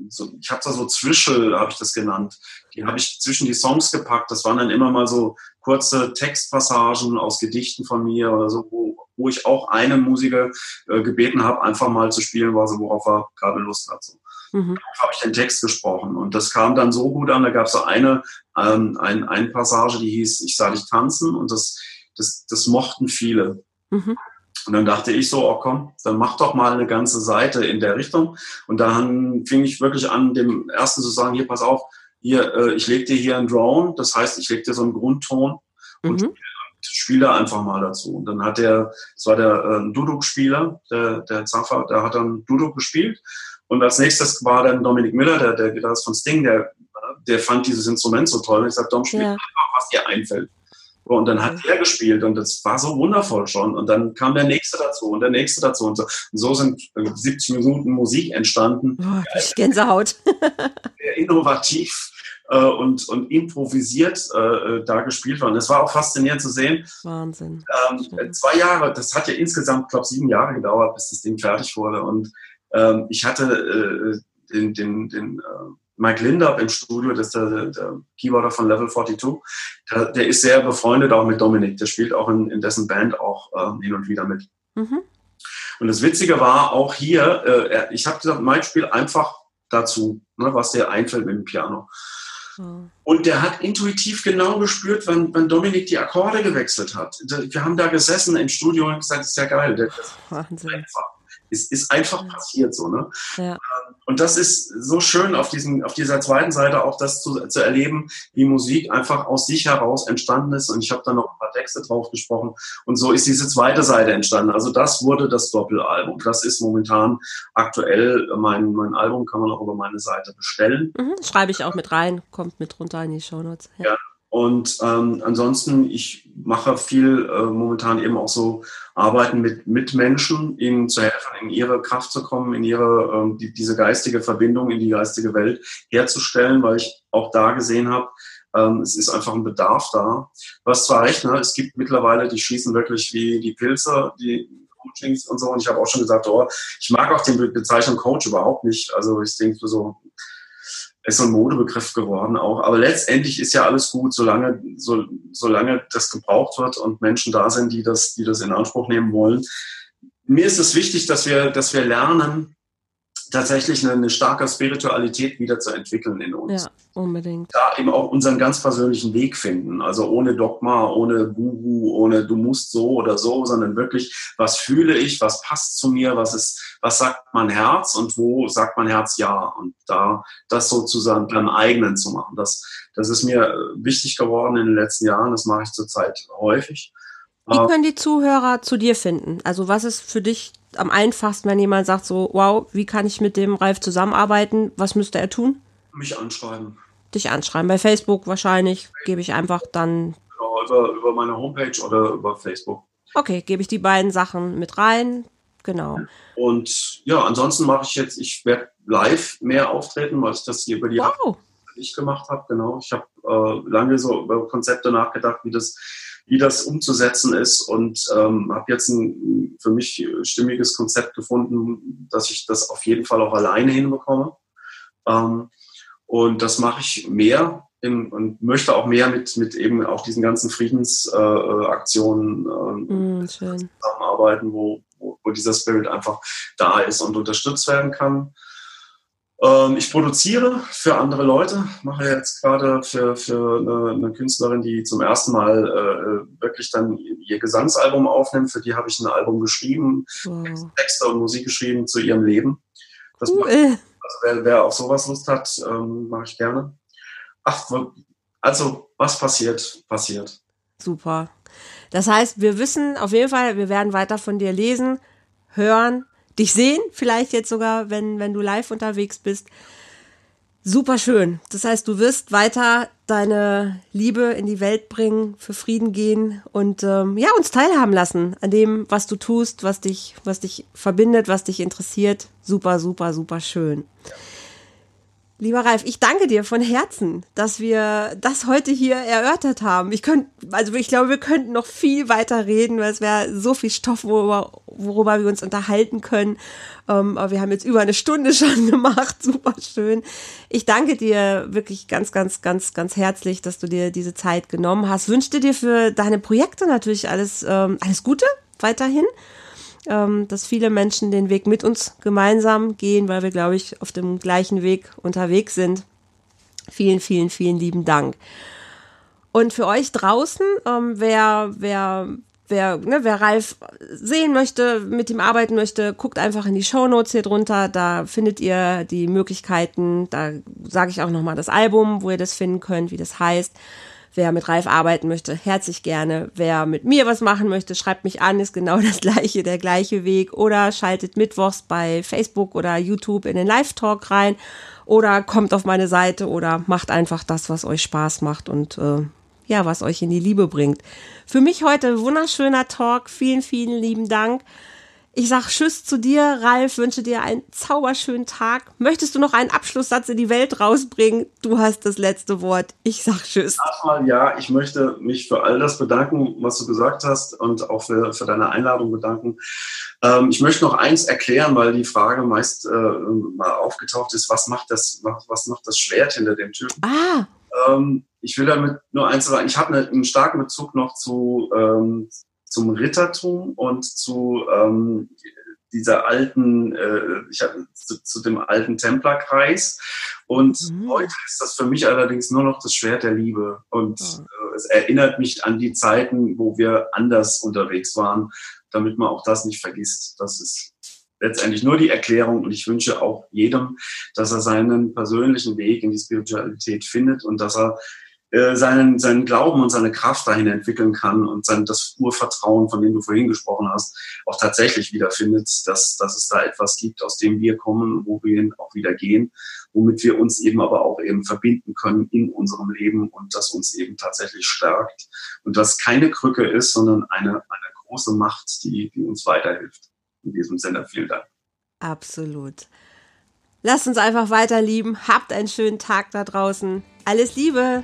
so, ich habe da so Zwischel, habe ich das genannt. Die habe ich zwischen die Songs gepackt. Das waren dann immer mal so kurze Textpassagen aus Gedichten von mir oder so, wo, wo ich auch einen Musiker äh, gebeten habe, einfach mal zu spielen, worauf er gerade Lust hat. So. Mhm. habe ich den Text gesprochen. Und das kam dann so gut an, da gab es so eine, ähm, ein, eine Passage, die hieß, ich sah dich tanzen und das, das, das mochten viele. Mhm. Und dann dachte ich so, oh komm, dann mach doch mal eine ganze Seite in der Richtung. Und dann fing ich wirklich an, dem ersten zu sagen, hier, pass auf, hier, äh, ich leg dir hier einen Drone, das heißt, ich leg dir so einen Grundton und mhm. spiele einfach mal dazu. Und dann hat der, das war der äh, Duduk-Spieler, der, der Zaffer, der hat dann Duduk gespielt. Und als nächstes war dann Dominik Miller, der, der Gitarrist von Sting, der, der fand dieses Instrument so toll. Und ich sagte, Dom, spiel ja. einfach, was dir einfällt. Und dann hat er gespielt und das war so wundervoll schon. Und dann kam der nächste dazu und der nächste dazu. Und so, und so sind 70 Minuten Musik entstanden. Oh, Gänsehaut. innovativ äh, und, und improvisiert äh, da gespielt worden. Es war auch faszinierend zu sehen. Wahnsinn. Ähm, zwei Jahre, das hat ja insgesamt, glaube ich, sieben Jahre gedauert, bis das Ding fertig wurde. Und ähm, ich hatte äh, den, den, den äh, Mike Lindab im Studio, das ist der, der Keyboarder von Level 42. Der, der, ist sehr befreundet auch mit Dominik. Der spielt auch in, in dessen Band auch äh, hin und wieder mit. Mhm. Und das Witzige war auch hier, äh, ich habe gesagt, Mike spielt einfach dazu, ne, was dir einfällt mit dem Piano. Mhm. Und der hat intuitiv genau gespürt, wann, wann Dominik die Akkorde gewechselt hat. Wir haben da gesessen im Studio und gesagt, das ist ja geil. Ist Wahnsinn. Einfach. Es ist einfach passiert so. Ne? Ja. Ähm, und das ist so schön auf, diesen, auf dieser zweiten Seite auch das zu, zu erleben, wie Musik einfach aus sich heraus entstanden ist. Und ich habe da noch ein paar Texte drauf gesprochen. Und so ist diese zweite Seite entstanden. Also das wurde das Doppelalbum. Das ist momentan aktuell mein, mein Album, kann man auch über meine Seite bestellen. Mhm, schreibe ich auch mit rein, kommt mit runter in die Shownotes. Ja. ja. Und ähm, ansonsten, ich mache viel äh, momentan eben auch so Arbeiten mit, mit Menschen, ihnen zu helfen, in ihre Kraft zu kommen, in ihre, ähm, die, diese geistige Verbindung in die geistige Welt herzustellen, weil ich auch da gesehen habe, ähm, es ist einfach ein Bedarf da. Was zwar recht, ne, es gibt mittlerweile, die schießen wirklich wie die Pilze, die Coachings und so. Und ich habe auch schon gesagt, oh, ich mag auch den Bezeichnung Coach überhaupt nicht. Also ich denke so, ist so ein Modebegriff geworden auch. Aber letztendlich ist ja alles gut, solange, so, solange das gebraucht wird und Menschen da sind, die das, die das in Anspruch nehmen wollen. Mir ist es wichtig, dass wir, dass wir lernen, tatsächlich eine, eine, starke Spiritualität wieder zu entwickeln in uns. Ja, unbedingt. Da eben auch unseren ganz persönlichen Weg finden. Also ohne Dogma, ohne Guru, ohne du musst so oder so, sondern wirklich, was fühle ich, was passt zu mir, was ist, was sagt mein Herz und wo sagt mein Herz ja. Und da das sozusagen beim eigenen zu machen. Das, das ist mir wichtig geworden in den letzten Jahren. Das mache ich zurzeit häufig. Wie können die Zuhörer zu dir finden? Also was ist für dich am einfachsten, wenn jemand sagt so, wow, wie kann ich mit dem Ralf zusammenarbeiten? Was müsste er tun? Mich anschreiben. Dich anschreiben. Bei Facebook wahrscheinlich gebe ich einfach dann. Genau, über, über meine Homepage oder über Facebook. Okay, gebe ich die beiden Sachen mit rein. Genau. Und ja, ansonsten mache ich jetzt, ich werde live mehr auftreten, weil ich das hier über die wow. nicht gemacht habe. Genau. Ich habe äh, lange so über Konzepte nachgedacht, wie das wie das umzusetzen ist und ähm, habe jetzt ein für mich stimmiges Konzept gefunden, dass ich das auf jeden Fall auch alleine hinbekomme. Ähm, und das mache ich mehr in, und möchte auch mehr mit, mit eben auch diesen ganzen Friedensaktionen äh, äh, mm, zusammenarbeiten, wo, wo, wo dieser Spirit einfach da ist und unterstützt werden kann. Ähm, ich produziere für andere Leute, mache jetzt gerade für, für eine, eine Künstlerin, die zum ersten Mal äh, wirklich dann ihr Gesangsalbum aufnimmt. Für die habe ich ein Album geschrieben, wow. Texte und Musik geschrieben zu ihrem Leben. Das cool. mache, also wer, wer auf sowas Lust hat, ähm, mache ich gerne. Ach, also was passiert, passiert. Super. Das heißt, wir wissen auf jeden Fall, wir werden weiter von dir lesen, hören, dich sehen, vielleicht jetzt sogar, wenn, wenn du live unterwegs bist. Super schön. Das heißt, du wirst weiter deine Liebe in die Welt bringen, für Frieden gehen und ähm, ja, uns teilhaben lassen an dem, was du tust, was dich, was dich verbindet, was dich interessiert. Super, super, super schön. Ja. Lieber Ralf, ich danke dir von Herzen, dass wir das heute hier erörtert haben. Ich könnte, also ich glaube, wir könnten noch viel weiter reden, weil es wäre so viel Stoff, worüber, worüber wir uns unterhalten können. Ähm, aber wir haben jetzt über eine Stunde schon gemacht. Super schön. Ich danke dir wirklich ganz, ganz, ganz, ganz herzlich, dass du dir diese Zeit genommen hast. Wünsche dir für deine Projekte natürlich alles, ähm, alles Gute weiterhin ähm, dass viele Menschen den Weg mit uns gemeinsam gehen, weil wir, glaube ich, auf dem gleichen Weg unterwegs sind. Vielen, vielen, vielen lieben Dank. Und für euch draußen, ähm, wer, wer, wer, ne, wer Ralf sehen möchte, mit ihm arbeiten möchte, guckt einfach in die Show Notes hier drunter. Da findet ihr die Möglichkeiten. Da sage ich auch nochmal das Album, wo ihr das finden könnt, wie das heißt. Wer mit Ralf arbeiten möchte, herzlich gerne. Wer mit mir was machen möchte, schreibt mich an, ist genau das gleiche, der gleiche Weg. Oder schaltet mittwochs bei Facebook oder YouTube in den Live-Talk rein. Oder kommt auf meine Seite oder macht einfach das, was euch Spaß macht und äh, ja, was euch in die Liebe bringt. Für mich heute wunderschöner Talk. Vielen, vielen lieben Dank. Ich sag Tschüss zu dir, Ralf, wünsche dir einen zauberschönen Tag. Möchtest du noch einen Abschlusssatz in die Welt rausbringen? Du hast das letzte Wort. Ich sag Tschüss. Erstmal ja, ich möchte mich für all das bedanken, was du gesagt hast und auch für, für deine Einladung bedanken. Ähm, ich möchte noch eins erklären, weil die Frage meist äh, mal aufgetaucht ist, was macht das, was macht das Schwert hinter dem Typen? Ah. Ähm, ich will damit nur eins sagen, ich habe einen starken Bezug noch zu, ähm, zum Rittertum und zu ähm, dieser alten, äh, ich hab, zu, zu, dem alten Templerkreis. Und mhm. heute ist das für mich allerdings nur noch das Schwert der Liebe. Und äh, es erinnert mich an die Zeiten, wo wir anders unterwegs waren, damit man auch das nicht vergisst. Das ist letztendlich nur die Erklärung. Und ich wünsche auch jedem, dass er seinen persönlichen Weg in die Spiritualität findet und dass er äh, seinen, seinen Glauben und seine Kraft dahin entwickeln kann und sein, das Urvertrauen, von dem du vorhin gesprochen hast, auch tatsächlich wiederfindet, dass, dass es da etwas gibt, aus dem wir kommen, wo wir auch wieder gehen, womit wir uns eben aber auch eben verbinden können in unserem Leben und das uns eben tatsächlich stärkt und das keine Krücke ist, sondern eine, eine große Macht, die, die uns weiterhilft. In diesem Sinne, vielen Dank. Absolut. Lasst uns einfach weiter lieben. Habt einen schönen Tag da draußen. Alles Liebe.